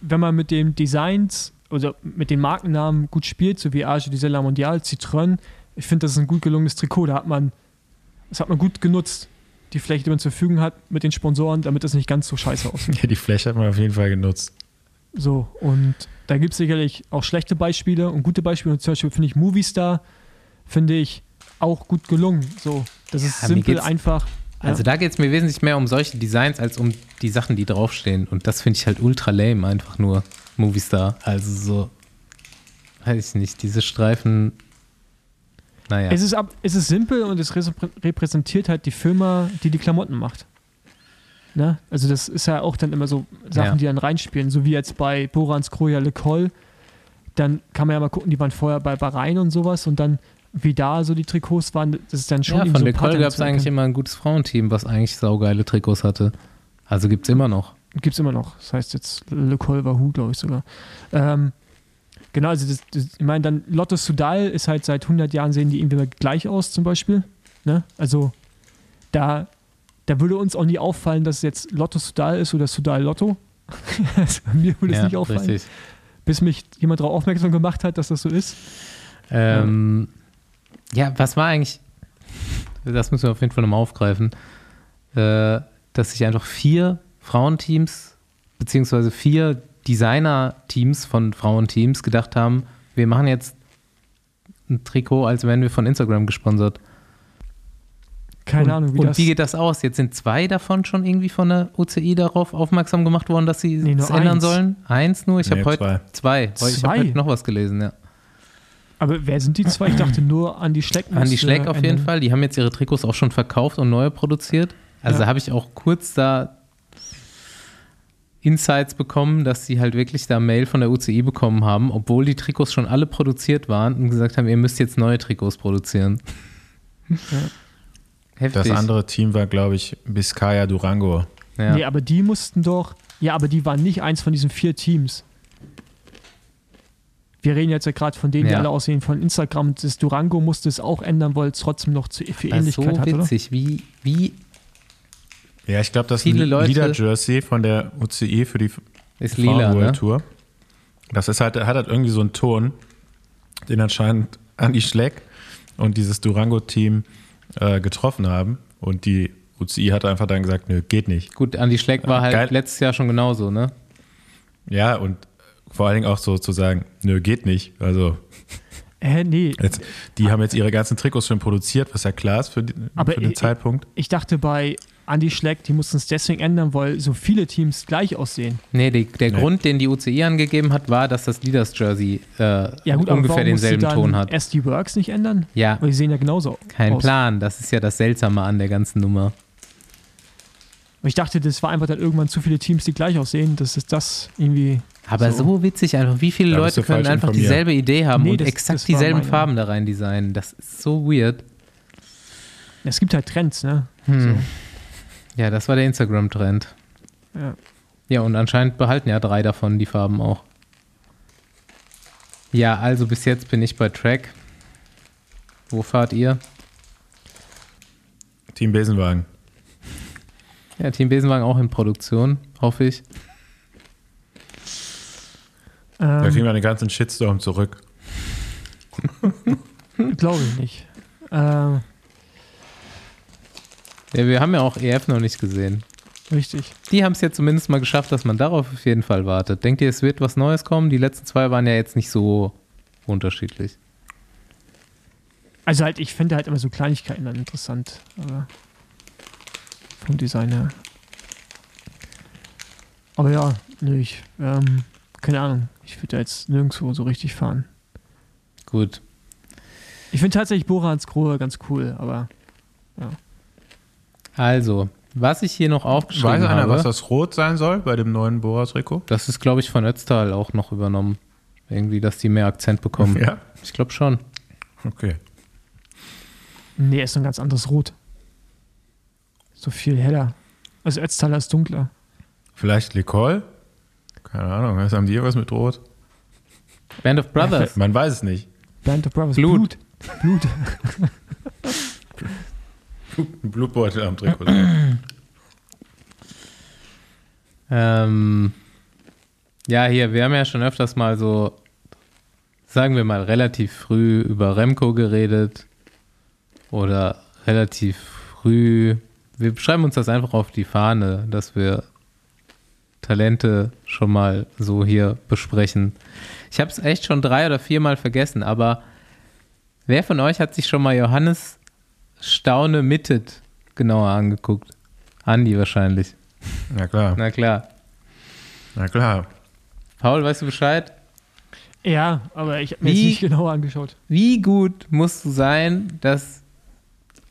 Speaker 2: wenn man mit den Designs oder mit den Markennamen gut spielt, so wie Age de la Mondial, Citroën, ich finde, das ist ein gut gelungenes Trikot. Da hat man, das hat man gut genutzt, die Fläche, die man zur Verfügung hat mit den Sponsoren, damit das nicht ganz so scheiße aussieht. <laughs>
Speaker 3: Ja, die Fläche hat man auf jeden Fall genutzt.
Speaker 2: So, und da gibt es sicherlich auch schlechte Beispiele und gute Beispiele. Und zum Beispiel finde ich Movistar, finde ich auch gut gelungen. So, das ist
Speaker 1: Ja,
Speaker 2: simpel, einfach.
Speaker 1: Also
Speaker 2: ja.
Speaker 1: da geht es mir wesentlich mehr um solche Designs als um die Sachen, die draufstehen. Und das finde ich halt ultra lame, einfach nur Movistar. Also so, weiß ich nicht, diese Streifen, naja.
Speaker 2: Es ist, ab, es ist simpel und es reprä- repräsentiert halt die Firma, die die Klamotten macht. Ne? Also das ist ja auch dann immer so Sachen,
Speaker 1: Ja.
Speaker 2: die dann reinspielen, so wie jetzt bei Borans Kroja Le Col. Dann kann man ja mal gucken, die waren vorher bei Bahrain und sowas und dann wie da so die Trikots waren, das ist dann schon
Speaker 1: ja, von
Speaker 2: so
Speaker 1: der gab es eigentlich
Speaker 2: erkennen.
Speaker 1: immer ein gutes Frauenteam, was eigentlich saugeile Trikots hatte. Also gibt es immer noch.
Speaker 2: Gibt es immer noch. Das heißt jetzt Le Col Wahoo, glaube ich sogar. Ähm, genau, also das, das, ich meine, dann Lotto Sudal ist halt seit 100 Jahren sehen die irgendwie gleich aus, zum Beispiel. Ne? Also da, da würde uns auch nie auffallen, dass es jetzt Lotto Sudal ist oder Sudal Lotto. <laughs> also, mir würde es
Speaker 1: ja,
Speaker 2: nicht auffallen,
Speaker 1: richtig.
Speaker 2: bis mich jemand darauf aufmerksam gemacht hat, dass das so ist.
Speaker 1: Ähm, ja, was war eigentlich, das müssen wir auf jeden Fall nochmal aufgreifen, äh, dass sich einfach vier Frauenteams, beziehungsweise vier Designer-Teams von Frauenteams gedacht haben, wir machen jetzt ein Trikot, als wären wir von Instagram gesponsert.
Speaker 2: Keine
Speaker 1: und,
Speaker 2: Ahnung, wie
Speaker 1: und
Speaker 2: das.
Speaker 1: wie geht das aus? Jetzt sind zwei davon schon irgendwie von der UCI darauf aufmerksam gemacht worden, dass sie
Speaker 2: Nee,
Speaker 1: es ändern
Speaker 2: eins.
Speaker 1: sollen? Eins nur? Ich
Speaker 3: Nee,
Speaker 1: habe heute zwei.
Speaker 3: zwei.
Speaker 1: Ich
Speaker 2: Zwei?
Speaker 1: habe heute noch was gelesen, ja.
Speaker 2: Aber wer sind die zwei? Ich dachte nur an die Schleck.
Speaker 1: An die
Speaker 2: musste
Speaker 1: Schleck auf jeden. Fall. Die haben jetzt ihre Trikots auch schon verkauft und neue produziert. Also
Speaker 2: Ja.
Speaker 1: da habe ich auch kurz da Insights bekommen, dass sie halt wirklich da Mail von der UCI bekommen haben, obwohl die Trikots schon alle produziert waren und gesagt haben, ihr müsst jetzt neue Trikots produzieren. <laughs> Heftig.
Speaker 3: Das andere Team war, glaube ich, Biscaya Durango.
Speaker 1: ja.
Speaker 2: Nee, aber die mussten doch. Ja, aber die waren nicht eins von diesen vier Teams. Wir reden jetzt ja gerade von denen, die
Speaker 1: Ja.
Speaker 2: alle aussehen von Instagram. Das Durango musste es auch ändern, weil es trotzdem noch zu, für
Speaker 1: ist so
Speaker 2: Ähnlichkeit hat, oder?
Speaker 1: witzig, wie, wie
Speaker 3: Ja, ich glaube, das ist
Speaker 1: Viele
Speaker 3: ein
Speaker 1: Leute-
Speaker 3: Lieder-Jersey von der UCI für die
Speaker 1: ist lila,
Speaker 3: Frauen
Speaker 1: ne?
Speaker 3: World Tour. Das ist halt, hat halt irgendwie so einen Ton, den anscheinend Andy Schleck und dieses Durango-Team äh, getroffen haben. Und die UCI hat einfach dann gesagt, nö, geht nicht.
Speaker 1: Gut, Andi Schleck war
Speaker 3: Ja,
Speaker 1: halt
Speaker 3: geil.
Speaker 1: letztes Jahr schon genauso, ne?
Speaker 3: Ja, und vor allen Dingen auch so zu sagen, nö, geht nicht. Also
Speaker 2: Äh, nee.
Speaker 3: jetzt, die haben jetzt ihre ganzen Trikots schon produziert, was ja klar ist für, die,
Speaker 2: Aber
Speaker 3: für den
Speaker 2: ich-
Speaker 3: Zeitpunkt.
Speaker 2: Ich dachte bei Andy Schleck, die mussten es deswegen ändern, weil so viele Teams gleich aussehen.
Speaker 1: Nee, die, der
Speaker 3: Nee.
Speaker 1: Grund, den die UCI angegeben hat, war, dass das Leaders Jersey äh,
Speaker 2: Ja gut,
Speaker 1: ungefähr denselben
Speaker 2: dann
Speaker 1: Ton hat.
Speaker 2: SD Works nicht ändern?
Speaker 1: Ja,
Speaker 2: Weil die sehen ja genauso
Speaker 1: kein
Speaker 2: aus.
Speaker 1: Plan. Das ist ja das Seltsame an der ganzen Nummer.
Speaker 2: Und Ich dachte, das war einfach dann irgendwann zu viele Teams, die gleich aussehen, dass es das irgendwie.
Speaker 1: Aber so,
Speaker 2: So.
Speaker 1: witzig einfach. Wie viele Leute können einfach
Speaker 3: informiert.
Speaker 1: dieselbe Idee haben
Speaker 2: Nee,
Speaker 1: und
Speaker 2: das-
Speaker 1: exakt
Speaker 2: das
Speaker 1: dieselben
Speaker 2: meine.
Speaker 1: Farben da rein designen? Das ist so weird.
Speaker 2: Es gibt halt Trends, ne?
Speaker 1: Hm. Ja, das war der Instagram-Trend.
Speaker 2: Ja.
Speaker 1: Ja, und anscheinend behalten ja drei davon die Farben auch. Ja, also bis jetzt bin ich bei Track. Wo fahrt ihr?
Speaker 3: Team Besenwagen.
Speaker 1: Ja, Team Besenwagen auch in Produktion, hoffe ich.
Speaker 3: Da
Speaker 2: Ähm,
Speaker 3: kriegen wir den ganzen Shitstorm zurück. <laughs>
Speaker 2: Glaube ich nicht. Ähm,
Speaker 1: Ja, wir haben ja auch EF noch nicht gesehen.
Speaker 2: richtig.
Speaker 1: Die haben es ja zumindest mal geschafft, dass man darauf auf jeden Fall wartet. Denkt ihr, es wird was Neues kommen? Die letzten zwei waren ja jetzt nicht so unterschiedlich.
Speaker 2: Also halt, ich finde halt immer so Kleinigkeiten dann interessant. Aber vom Design her. Aber ja, nö, ich, ähm, keine Ahnung. Ich würde da jetzt nirgendwo so richtig fahren.
Speaker 1: Gut.
Speaker 2: Ich finde tatsächlich Borans Grohe ganz cool, aber
Speaker 1: Also, was ich hier noch aufgeschrieben
Speaker 3: Weiß einer,
Speaker 1: habe,
Speaker 3: was das Rot sein soll bei dem neuen Boras-Trikot?
Speaker 1: das ist, glaube ich, von Ötztal auch noch übernommen. Irgendwie, dass die mehr Akzent bekommen.
Speaker 3: Ja.
Speaker 1: Ich glaube schon.
Speaker 3: Okay.
Speaker 2: nee, ist ein ganz anderes Rot. So viel heller. Also Ötztaler ist dunkler.
Speaker 3: Vielleicht Licol? Keine Ahnung, was haben die irgendwas mit Rot?
Speaker 1: Band of Brothers. <laughs>
Speaker 3: Man weiß es nicht.
Speaker 2: Band of Brothers.
Speaker 1: Blut.
Speaker 2: Blut.
Speaker 3: Ein Blutbeutel am Trikot. <clears throat>
Speaker 1: ähm, ja, hier, wir haben ja schon öfters mal so, sagen wir mal, relativ früh über Remco geredet. Oder relativ früh. Wir schreiben uns das einfach auf die Fahne, dass wir Talente schon mal so hier besprechen. Ich habe es echt schon drei oder viermal vergessen, aber wer von euch hat sich schon mal Johannes Staune Mittet genauer angeguckt? Andi wahrscheinlich.
Speaker 3: Na klar,
Speaker 1: Na klar.
Speaker 3: na klar.
Speaker 1: Paul, weißt du Bescheid?
Speaker 2: Ja, aber ich habe mir jetzt
Speaker 1: Wie?
Speaker 2: nicht genauer angeschaut.
Speaker 1: Wie gut musst du sein, dass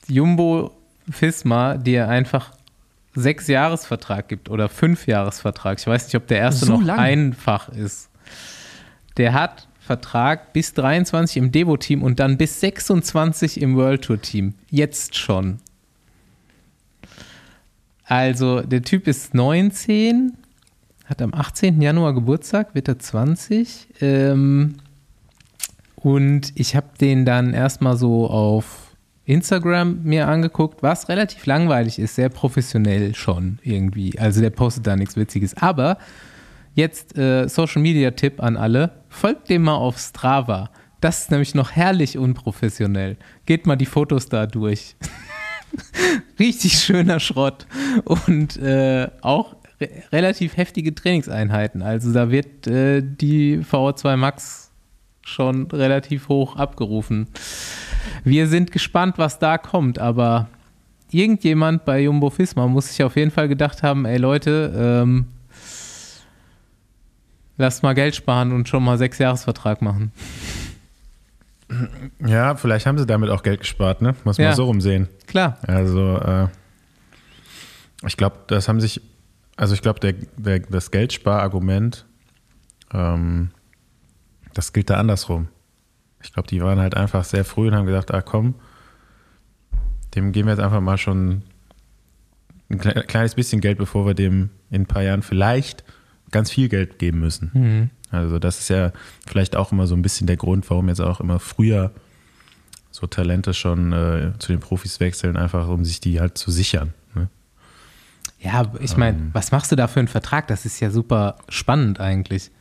Speaker 1: Jumbo Fisma dir einfach sechs Jahresvertrag gibt oder fünf Jahresvertrag. Ich weiß nicht, ob der erste
Speaker 2: So
Speaker 1: noch
Speaker 2: lang?
Speaker 1: einfach ist. Der hat Vertrag bis 23 im Devo-Team und dann bis 26 im World Tour-Team. Jetzt schon. Also, der Typ ist 19, hat am 18. Januar Geburtstag, wird er 20. Ähm, und ich habe den dann erstmal so auf Instagram mir angeguckt, was relativ langweilig ist, sehr professionell schon irgendwie. Also der postet da nichts Witziges. Aber jetzt äh, Social Media Tipp an alle: Folgt dem mal auf Strava. Das ist nämlich noch herrlich unprofessionell. Geht mal die Fotos da durch. <laughs> Richtig schöner Schrott und äh, auch re relativ heftige Trainingseinheiten. Also da wird äh, die VO2 Max schon relativ hoch abgerufen. Wir sind gespannt, was da kommt, aber irgendjemand bei Jumbo Fisma muss sich auf jeden Fall gedacht haben, ey Leute, ähm, lasst mal Geld sparen und schon mal sechs Jahresvertrag machen.
Speaker 3: Ja, vielleicht haben sie damit auch Geld gespart, ne? Muss man
Speaker 1: Ja.
Speaker 3: so rumsehen.
Speaker 1: Klar.
Speaker 3: Also, äh, ich glaube, das haben sich, also ich glaube, der, der, das Geldsparargument, ähm, das gilt da andersrum. Ich glaube, die waren halt einfach sehr früh und haben gesagt, ah komm, dem geben wir jetzt einfach mal schon ein kle- kleines bisschen Geld, bevor wir dem in ein paar Jahren vielleicht ganz viel Geld geben müssen.
Speaker 1: Mhm.
Speaker 3: Also das ist ja vielleicht auch immer so ein bisschen der Grund, warum jetzt auch immer früher so Talente schon äh, zu den Profis wechseln, einfach um sich die halt zu sichern. Ne?
Speaker 1: Ja, ich meine, was machst du da für einen Vertrag? Das ist ja super spannend eigentlich.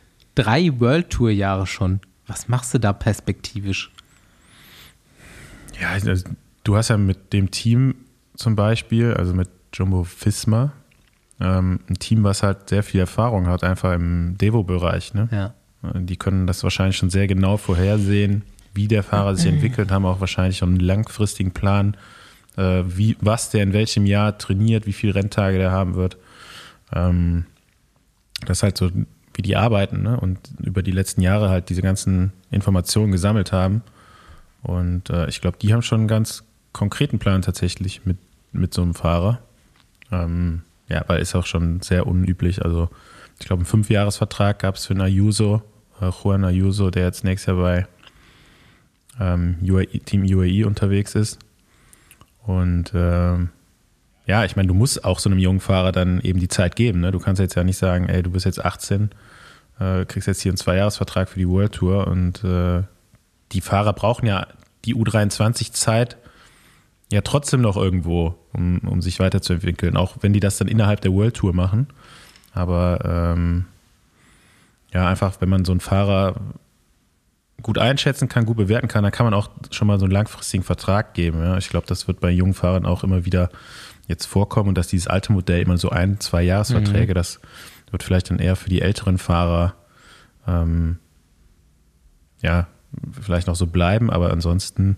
Speaker 1: Drei World Tour Jahre schon. Was machst du da perspektivisch?
Speaker 3: Ja, also, du hast ja mit dem Team zum Beispiel, also mit Jumbo Fisma, ähm, ein Team, was halt sehr viel Erfahrung hat, einfach im Devo-Bereich. Ne?
Speaker 1: Ja.
Speaker 3: Die können das wahrscheinlich schon sehr genau vorhersehen, wie der Fahrer sich <clears throat> entwickelt, haben auch wahrscheinlich schon einen langfristigen Plan, äh, wie, was der in welchem Jahr trainiert, wie viele Renntage der haben wird. Ähm, das ist halt so, wie die arbeiten ne? und über die letzten Jahre halt diese ganzen Informationen gesammelt haben. Und äh, ich glaube, die haben schon einen ganz konkreten Plan tatsächlich mit, mit so einem Fahrer. Ähm, ja, weil ist auch schon sehr unüblich. Also ich glaube, einen Fünfjahresvertrag gab es für einen Ayuso, äh, Juan Ayuso, der jetzt nächstes Jahr bei ähm, UAE, Team UAE unterwegs ist. Und ähm, ja, ich meine, du musst auch so einem jungen Fahrer dann eben die Zeit geben. Ne? Du kannst jetzt ja nicht sagen, ey, du bist jetzt 18, äh, kriegst jetzt hier einen Zweijahresvertrag für die World Tour und äh, die Fahrer brauchen ja die U23-Zeit ja trotzdem noch irgendwo, um, um sich weiterzuentwickeln, auch wenn die das dann innerhalb der World Tour machen. Aber ähm, ja, einfach, wenn man so einen Fahrer gut einschätzen kann, gut bewerten kann, dann kann man auch schon mal so einen langfristigen Vertrag geben. Ja. Ich glaube, das wird bei jungen Fahrern auch immer wieder jetzt vorkommen und dass dieses alte Modell immer so ein, zwei Jahresverträge, das wird vielleicht dann eher für die älteren Fahrer ähm, ja, vielleicht noch so bleiben, aber ansonsten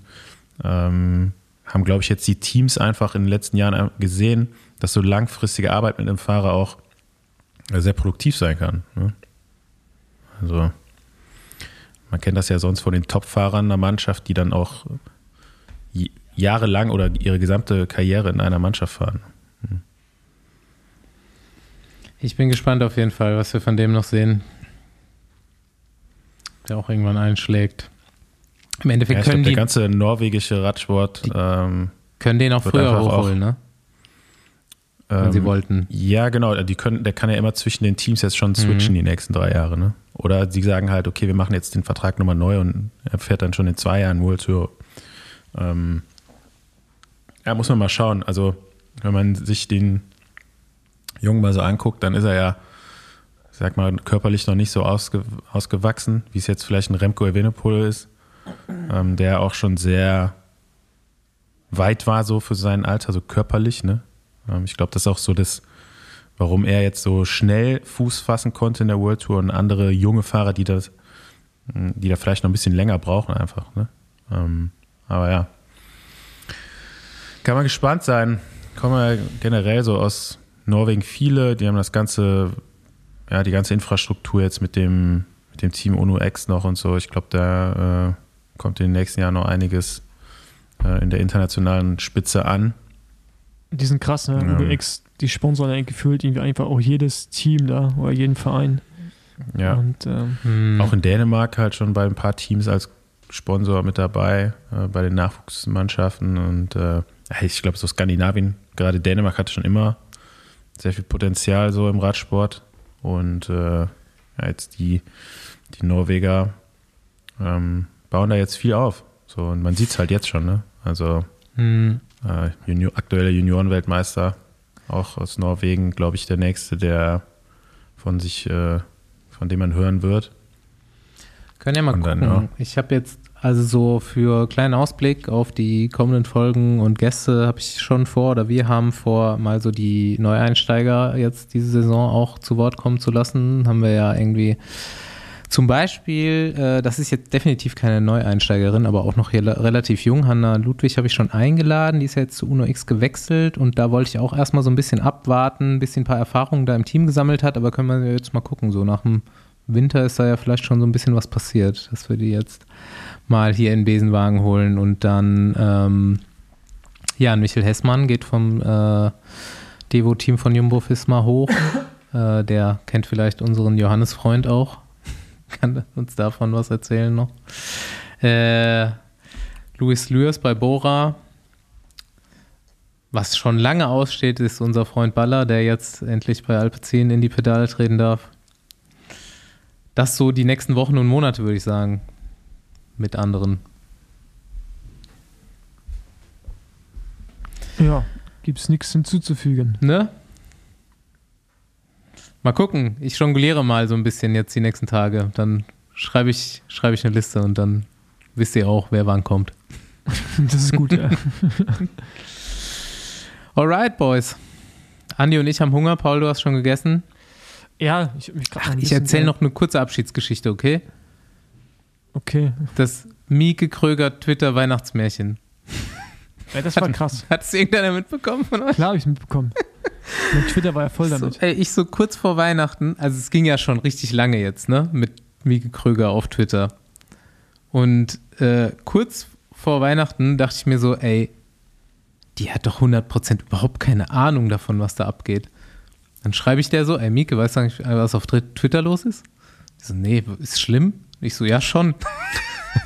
Speaker 3: ähm, haben, glaube ich, jetzt die Teams einfach in den letzten Jahren gesehen, dass so langfristige Arbeit mit einem Fahrer auch sehr produktiv sein kann. Ne? Also man kennt das ja sonst von den Top-Fahrern einer Mannschaft, die dann auch jahrelang oder ihre gesamte Karriere in einer Mannschaft fahren.
Speaker 1: Ich bin gespannt auf jeden Fall, was wir von dem noch sehen. Der auch irgendwann einschlägt. Im
Speaker 3: Ja,
Speaker 1: Endeffekt
Speaker 3: ich glaub,
Speaker 1: können,
Speaker 3: der
Speaker 1: die,
Speaker 3: ganze norwegische Radsport, ähm,
Speaker 1: können den auch früher
Speaker 3: auch-
Speaker 1: hochholen, ne? Wenn
Speaker 3: ähm,
Speaker 1: sie wollten.
Speaker 3: Ja, genau. Die können, der kann ja immer zwischen den Teams jetzt schon switchen die nächsten drei Jahre. Ne? Oder sie sagen halt, okay, wir machen jetzt den Vertrag nochmal neu und er fährt dann schon in zwei Jahren World Tour. Ähm, ja, muss man mal schauen. Also, wenn man sich den Jungen mal so anguckt, dann ist er ja, sag mal, körperlich noch nicht so ausge, ausgewachsen, wie es jetzt vielleicht ein Remco Evenepoel ist, ähm, der auch schon sehr weit war so für sein Alter, so körperlich, ne? Ähm, ich glaube, das ist auch so das, warum er jetzt so schnell Fuß fassen konnte in der World Tour und andere junge Fahrer, die das, mh, die da vielleicht noch ein bisschen länger brauchen einfach. Ne? Ähm, aber ja, kann man gespannt sein. Kommen ja generell so aus Norwegen viele, die haben das ganze, ja, die ganze Infrastruktur jetzt mit dem, mit dem Team UNO X noch und so. Ich glaube, da äh, kommt in den nächsten Jahren noch einiges äh, in der internationalen Spitze an.
Speaker 2: Die sind krass, ne?
Speaker 3: Ja.
Speaker 2: UX, die sponsern ja gefühlt irgendwie einfach auch jedes Team da oder jeden Verein.
Speaker 3: Ja.
Speaker 2: Und ähm,
Speaker 1: Hm.
Speaker 3: Auch in Dänemark halt schon bei ein paar Teams als Sponsor mit dabei, äh, bei den Nachwuchsmannschaften. Und äh, ich glaube, so Skandinavien, gerade Dänemark hatte schon immer sehr viel Potenzial so im Radsport. Und äh, ja, jetzt die, die Norweger ähm, bauen da jetzt viel auf. So, und man sieht es halt jetzt schon, ne? Also
Speaker 1: Hm.
Speaker 3: äh, Junior, aktueller Juniorenweltmeister, auch aus Norwegen, glaube ich, der nächste, der von sich, äh, von dem man hören wird.
Speaker 1: Können ja mal
Speaker 3: Und
Speaker 1: gucken.
Speaker 3: dann, ja.
Speaker 1: Ich habe jetzt also so für kleinen Ausblick auf die kommenden Folgen und Gäste habe ich schon vor oder wir haben vor, mal so die Neueinsteiger jetzt diese Saison auch zu Wort kommen zu lassen. Haben wir ja irgendwie zum Beispiel, äh, das ist jetzt definitiv keine Neueinsteigerin, aber auch noch rel relativ jung. Hanna Ludwig habe ich schon eingeladen, die ist ja jetzt zu Uno X gewechselt und da wollte ich auch erstmal so ein bisschen abwarten, ein bisschen ein paar Erfahrungen da im Team gesammelt hat, aber können wir jetzt mal gucken, so nach dem Winter ist da ja vielleicht schon so ein bisschen was passiert, dass wir die jetzt mal hier in Besenwagen holen und dann, ähm, ja, Michael Hessmann geht vom äh, Devo-Team von Jumbo Fisma hoch. <coughs> äh, der kennt vielleicht unseren Johannes Freund auch <laughs> kann uns davon was erzählen noch. Äh, Luis Lürs bei Bora. Was schon lange aussteht, ist unser Freund Baller, der jetzt endlich bei Alpecin in die Pedale treten darf. Das so die nächsten Wochen und Monate, würde ich sagen. Mit anderen.
Speaker 2: Ja, gibt es nichts hinzuzufügen.
Speaker 1: Ne? Mal gucken. Ich jongliere mal so ein bisschen jetzt die nächsten Tage. Dann schreibe ich, schreibe ich eine Liste und dann wisst ihr auch, wer wann kommt. <laughs>
Speaker 2: Das ist gut, ja. <laughs>
Speaker 1: Alright, Boys. Andi und ich haben Hunger. Paul, du hast schon gegessen.
Speaker 2: Ja, ich, mich
Speaker 1: Ach, ich erzähle noch eine kurze Abschiedsgeschichte, okay?
Speaker 2: Okay.
Speaker 1: Das Mieke Kröger Twitter Weihnachtsmärchen.
Speaker 2: Ja, das war krass.
Speaker 1: Hat es irgendeiner mitbekommen von euch?
Speaker 2: Klar habe ich es mitbekommen. Mein Twitter war ja voll damit.
Speaker 1: So, ey, ich so kurz vor Weihnachten, also es ging ja schon richtig lange jetzt, ne? Mit Mieke Kröger auf Twitter. Und äh, kurz vor Weihnachten dachte ich mir so, ey, die hat doch 100% überhaupt keine Ahnung davon, was da abgeht. Dann schreibe ich der so, ey Mieke, weißt du eigentlich, was auf Twitter los ist? Ich so, nee, ist schlimm? Ich so, ja schon.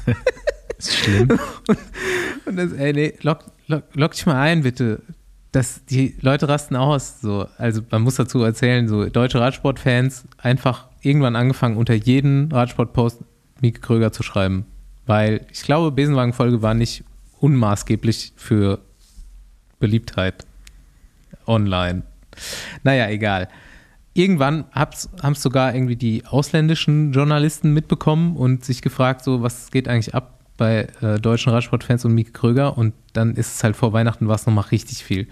Speaker 1: <laughs>
Speaker 3: ist schlimm.
Speaker 1: und, <laughs> und das, ey, nee, lock, lock, lock dich mal ein, bitte. Das, die Leute rasten aus. So. Also man muss dazu erzählen, so deutsche Radsportfans einfach irgendwann angefangen, unter jeden Radsportpost Mieke Kröger zu schreiben. Weil ich glaube, Besenwagen-Folge war nicht unmaßgeblich für Beliebtheit online. Naja, egal. Irgendwann haben es sogar irgendwie die ausländischen Journalisten mitbekommen und sich gefragt, so, was geht eigentlich ab bei äh, deutschen Radsportfans und Mieke Kröger und dann ist es halt vor Weihnachten war es nochmal richtig viel.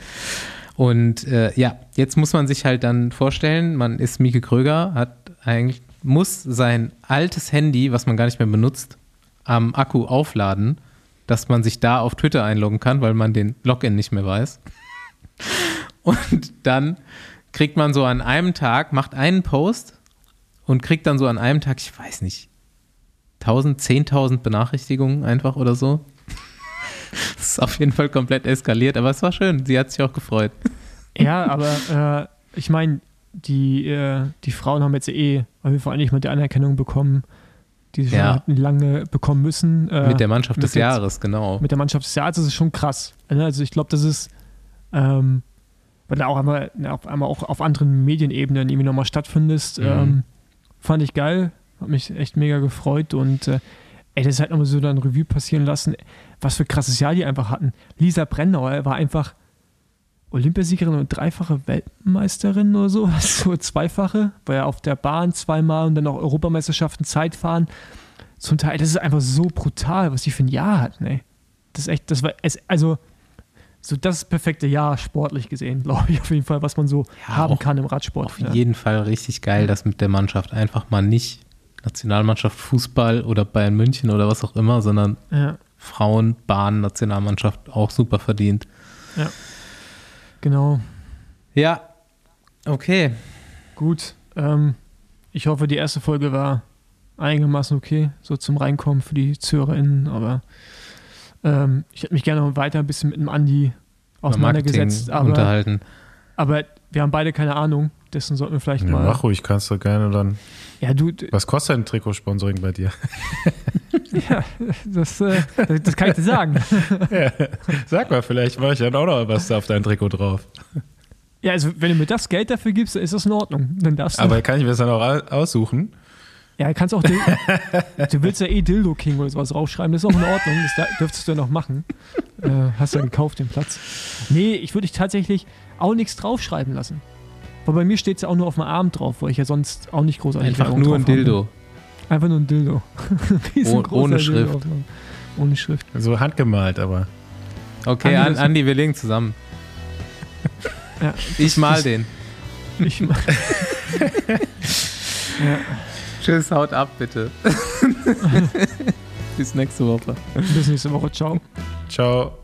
Speaker 1: Und äh, ja, jetzt muss man sich halt dann vorstellen, man ist Mieke Kröger, hat eigentlich, muss sein altes Handy, was man gar nicht mehr benutzt, am Akku aufladen, dass man sich da auf Twitter einloggen kann, weil man den Login nicht mehr weiß. <laughs> Und dann kriegt man so an einem Tag, macht einen Post und kriegt dann so an einem Tag, ich weiß nicht, 1000, 10.000 Benachrichtigungen einfach oder so. <laughs> Das ist auf jeden Fall komplett eskaliert, aber es war schön. Sie hat sich auch gefreut.
Speaker 2: Ja, aber äh, ich meine, die, äh, die Frauen haben jetzt eh auf jeden Fall eigentlich mal die Anerkennung bekommen, die sie
Speaker 1: Ja.
Speaker 2: schon lange bekommen müssen. Äh,
Speaker 1: Mit der Mannschaft des
Speaker 2: mit jetzt-
Speaker 1: Jahres, genau.
Speaker 2: mit der Mannschaft des Jahres, das ist schon krass. Also ich glaube, das ist, ähm, weil du auch einmal, auf einmal auch auf anderen Medienebenen irgendwie nochmal stattfindest,
Speaker 1: Mhm.
Speaker 2: ähm, fand ich geil, hat mich echt mega gefreut und äh, ey, das ist halt nochmal so dann Revue passieren lassen, was für krasses Jahr die einfach hatten. Lisa Brennauer war einfach Olympiasiegerin und dreifache Weltmeisterin oder so, <laughs> so zweifache, war ja auf der Bahn zweimal und dann auch Europameisterschaften Zeitfahren. Zum Teil, das ist einfach so brutal, was die für ein Jahr hatten, ey. Das ist echt, das war, es, also, so das perfekte Jahr sportlich gesehen, <laughs> glaube ich, auf jeden Fall, was man so
Speaker 1: Ja,
Speaker 2: haben kann im Radsport.
Speaker 1: Auf
Speaker 2: ja.
Speaker 1: jeden Fall richtig geil, dass mit der Mannschaft einfach mal nicht Nationalmannschaft Fußball oder Bayern München oder was auch immer, sondern
Speaker 2: ja,
Speaker 1: Frauen, Bahn, Nationalmannschaft auch super verdient.
Speaker 2: genau.
Speaker 1: Ja, okay.
Speaker 2: Gut. Ähm, ich hoffe, die erste Folge war einigermaßen okay, so zum Reinkommen für die ZuhörerInnen, aber ähm, ich hätte mich gerne noch weiter ein bisschen mit dem Andi auseinandergesetzt, aber,
Speaker 1: unterhalten.
Speaker 2: aber wir haben beide keine Ahnung, dessen sollten wir vielleicht
Speaker 3: Ja,
Speaker 2: mal.
Speaker 3: mach ruhig, kannst du gerne dann.
Speaker 2: Ja, du,
Speaker 3: Was kostet ein Trikotsponsoring bei dir? <laughs>
Speaker 2: ja, das, äh, das kann ich dir sagen. <laughs>
Speaker 3: Sag mal, vielleicht mache ich dann auch noch was auf dein Trikot drauf.
Speaker 2: Ja, also wenn du mir das Geld dafür gibst, dann ist das in Ordnung. Dann darfst du.
Speaker 3: Aber kann ich mir das dann auch au- aussuchen?
Speaker 2: Ja, du kannst auch. Dil <laughs> du willst ja eh Dildo King oder sowas raufschreiben, das ist auch in Ordnung. Das da- dürftest du ja noch machen. Äh, hast ja gekauft den Platz. Nee, ich würde dich tatsächlich auch nichts draufschreiben lassen. Weil bei mir steht es ja auch nur auf dem Arm drauf, weil ich ja sonst auch nicht großartig
Speaker 1: Einfach
Speaker 2: Werbung
Speaker 1: nur ein
Speaker 2: drauf habe.
Speaker 1: Dildo.
Speaker 2: Einfach nur ein Dildo. <laughs> Riesengroßer
Speaker 1: ohne
Speaker 2: Dildo
Speaker 1: Schrift.
Speaker 2: Arm. Ohne Schrift.
Speaker 3: So handgemalt, aber.
Speaker 1: Okay,
Speaker 2: Andi,
Speaker 1: Andi, wir legen zusammen.
Speaker 2: Ja,
Speaker 1: Ich mal den.
Speaker 2: ich mal. <laughs> ja,
Speaker 1: Tschüss, haut ab, bitte. <laughs> Bis nächste Woche.
Speaker 2: bis nächste Woche. Ciao.
Speaker 3: Ciao.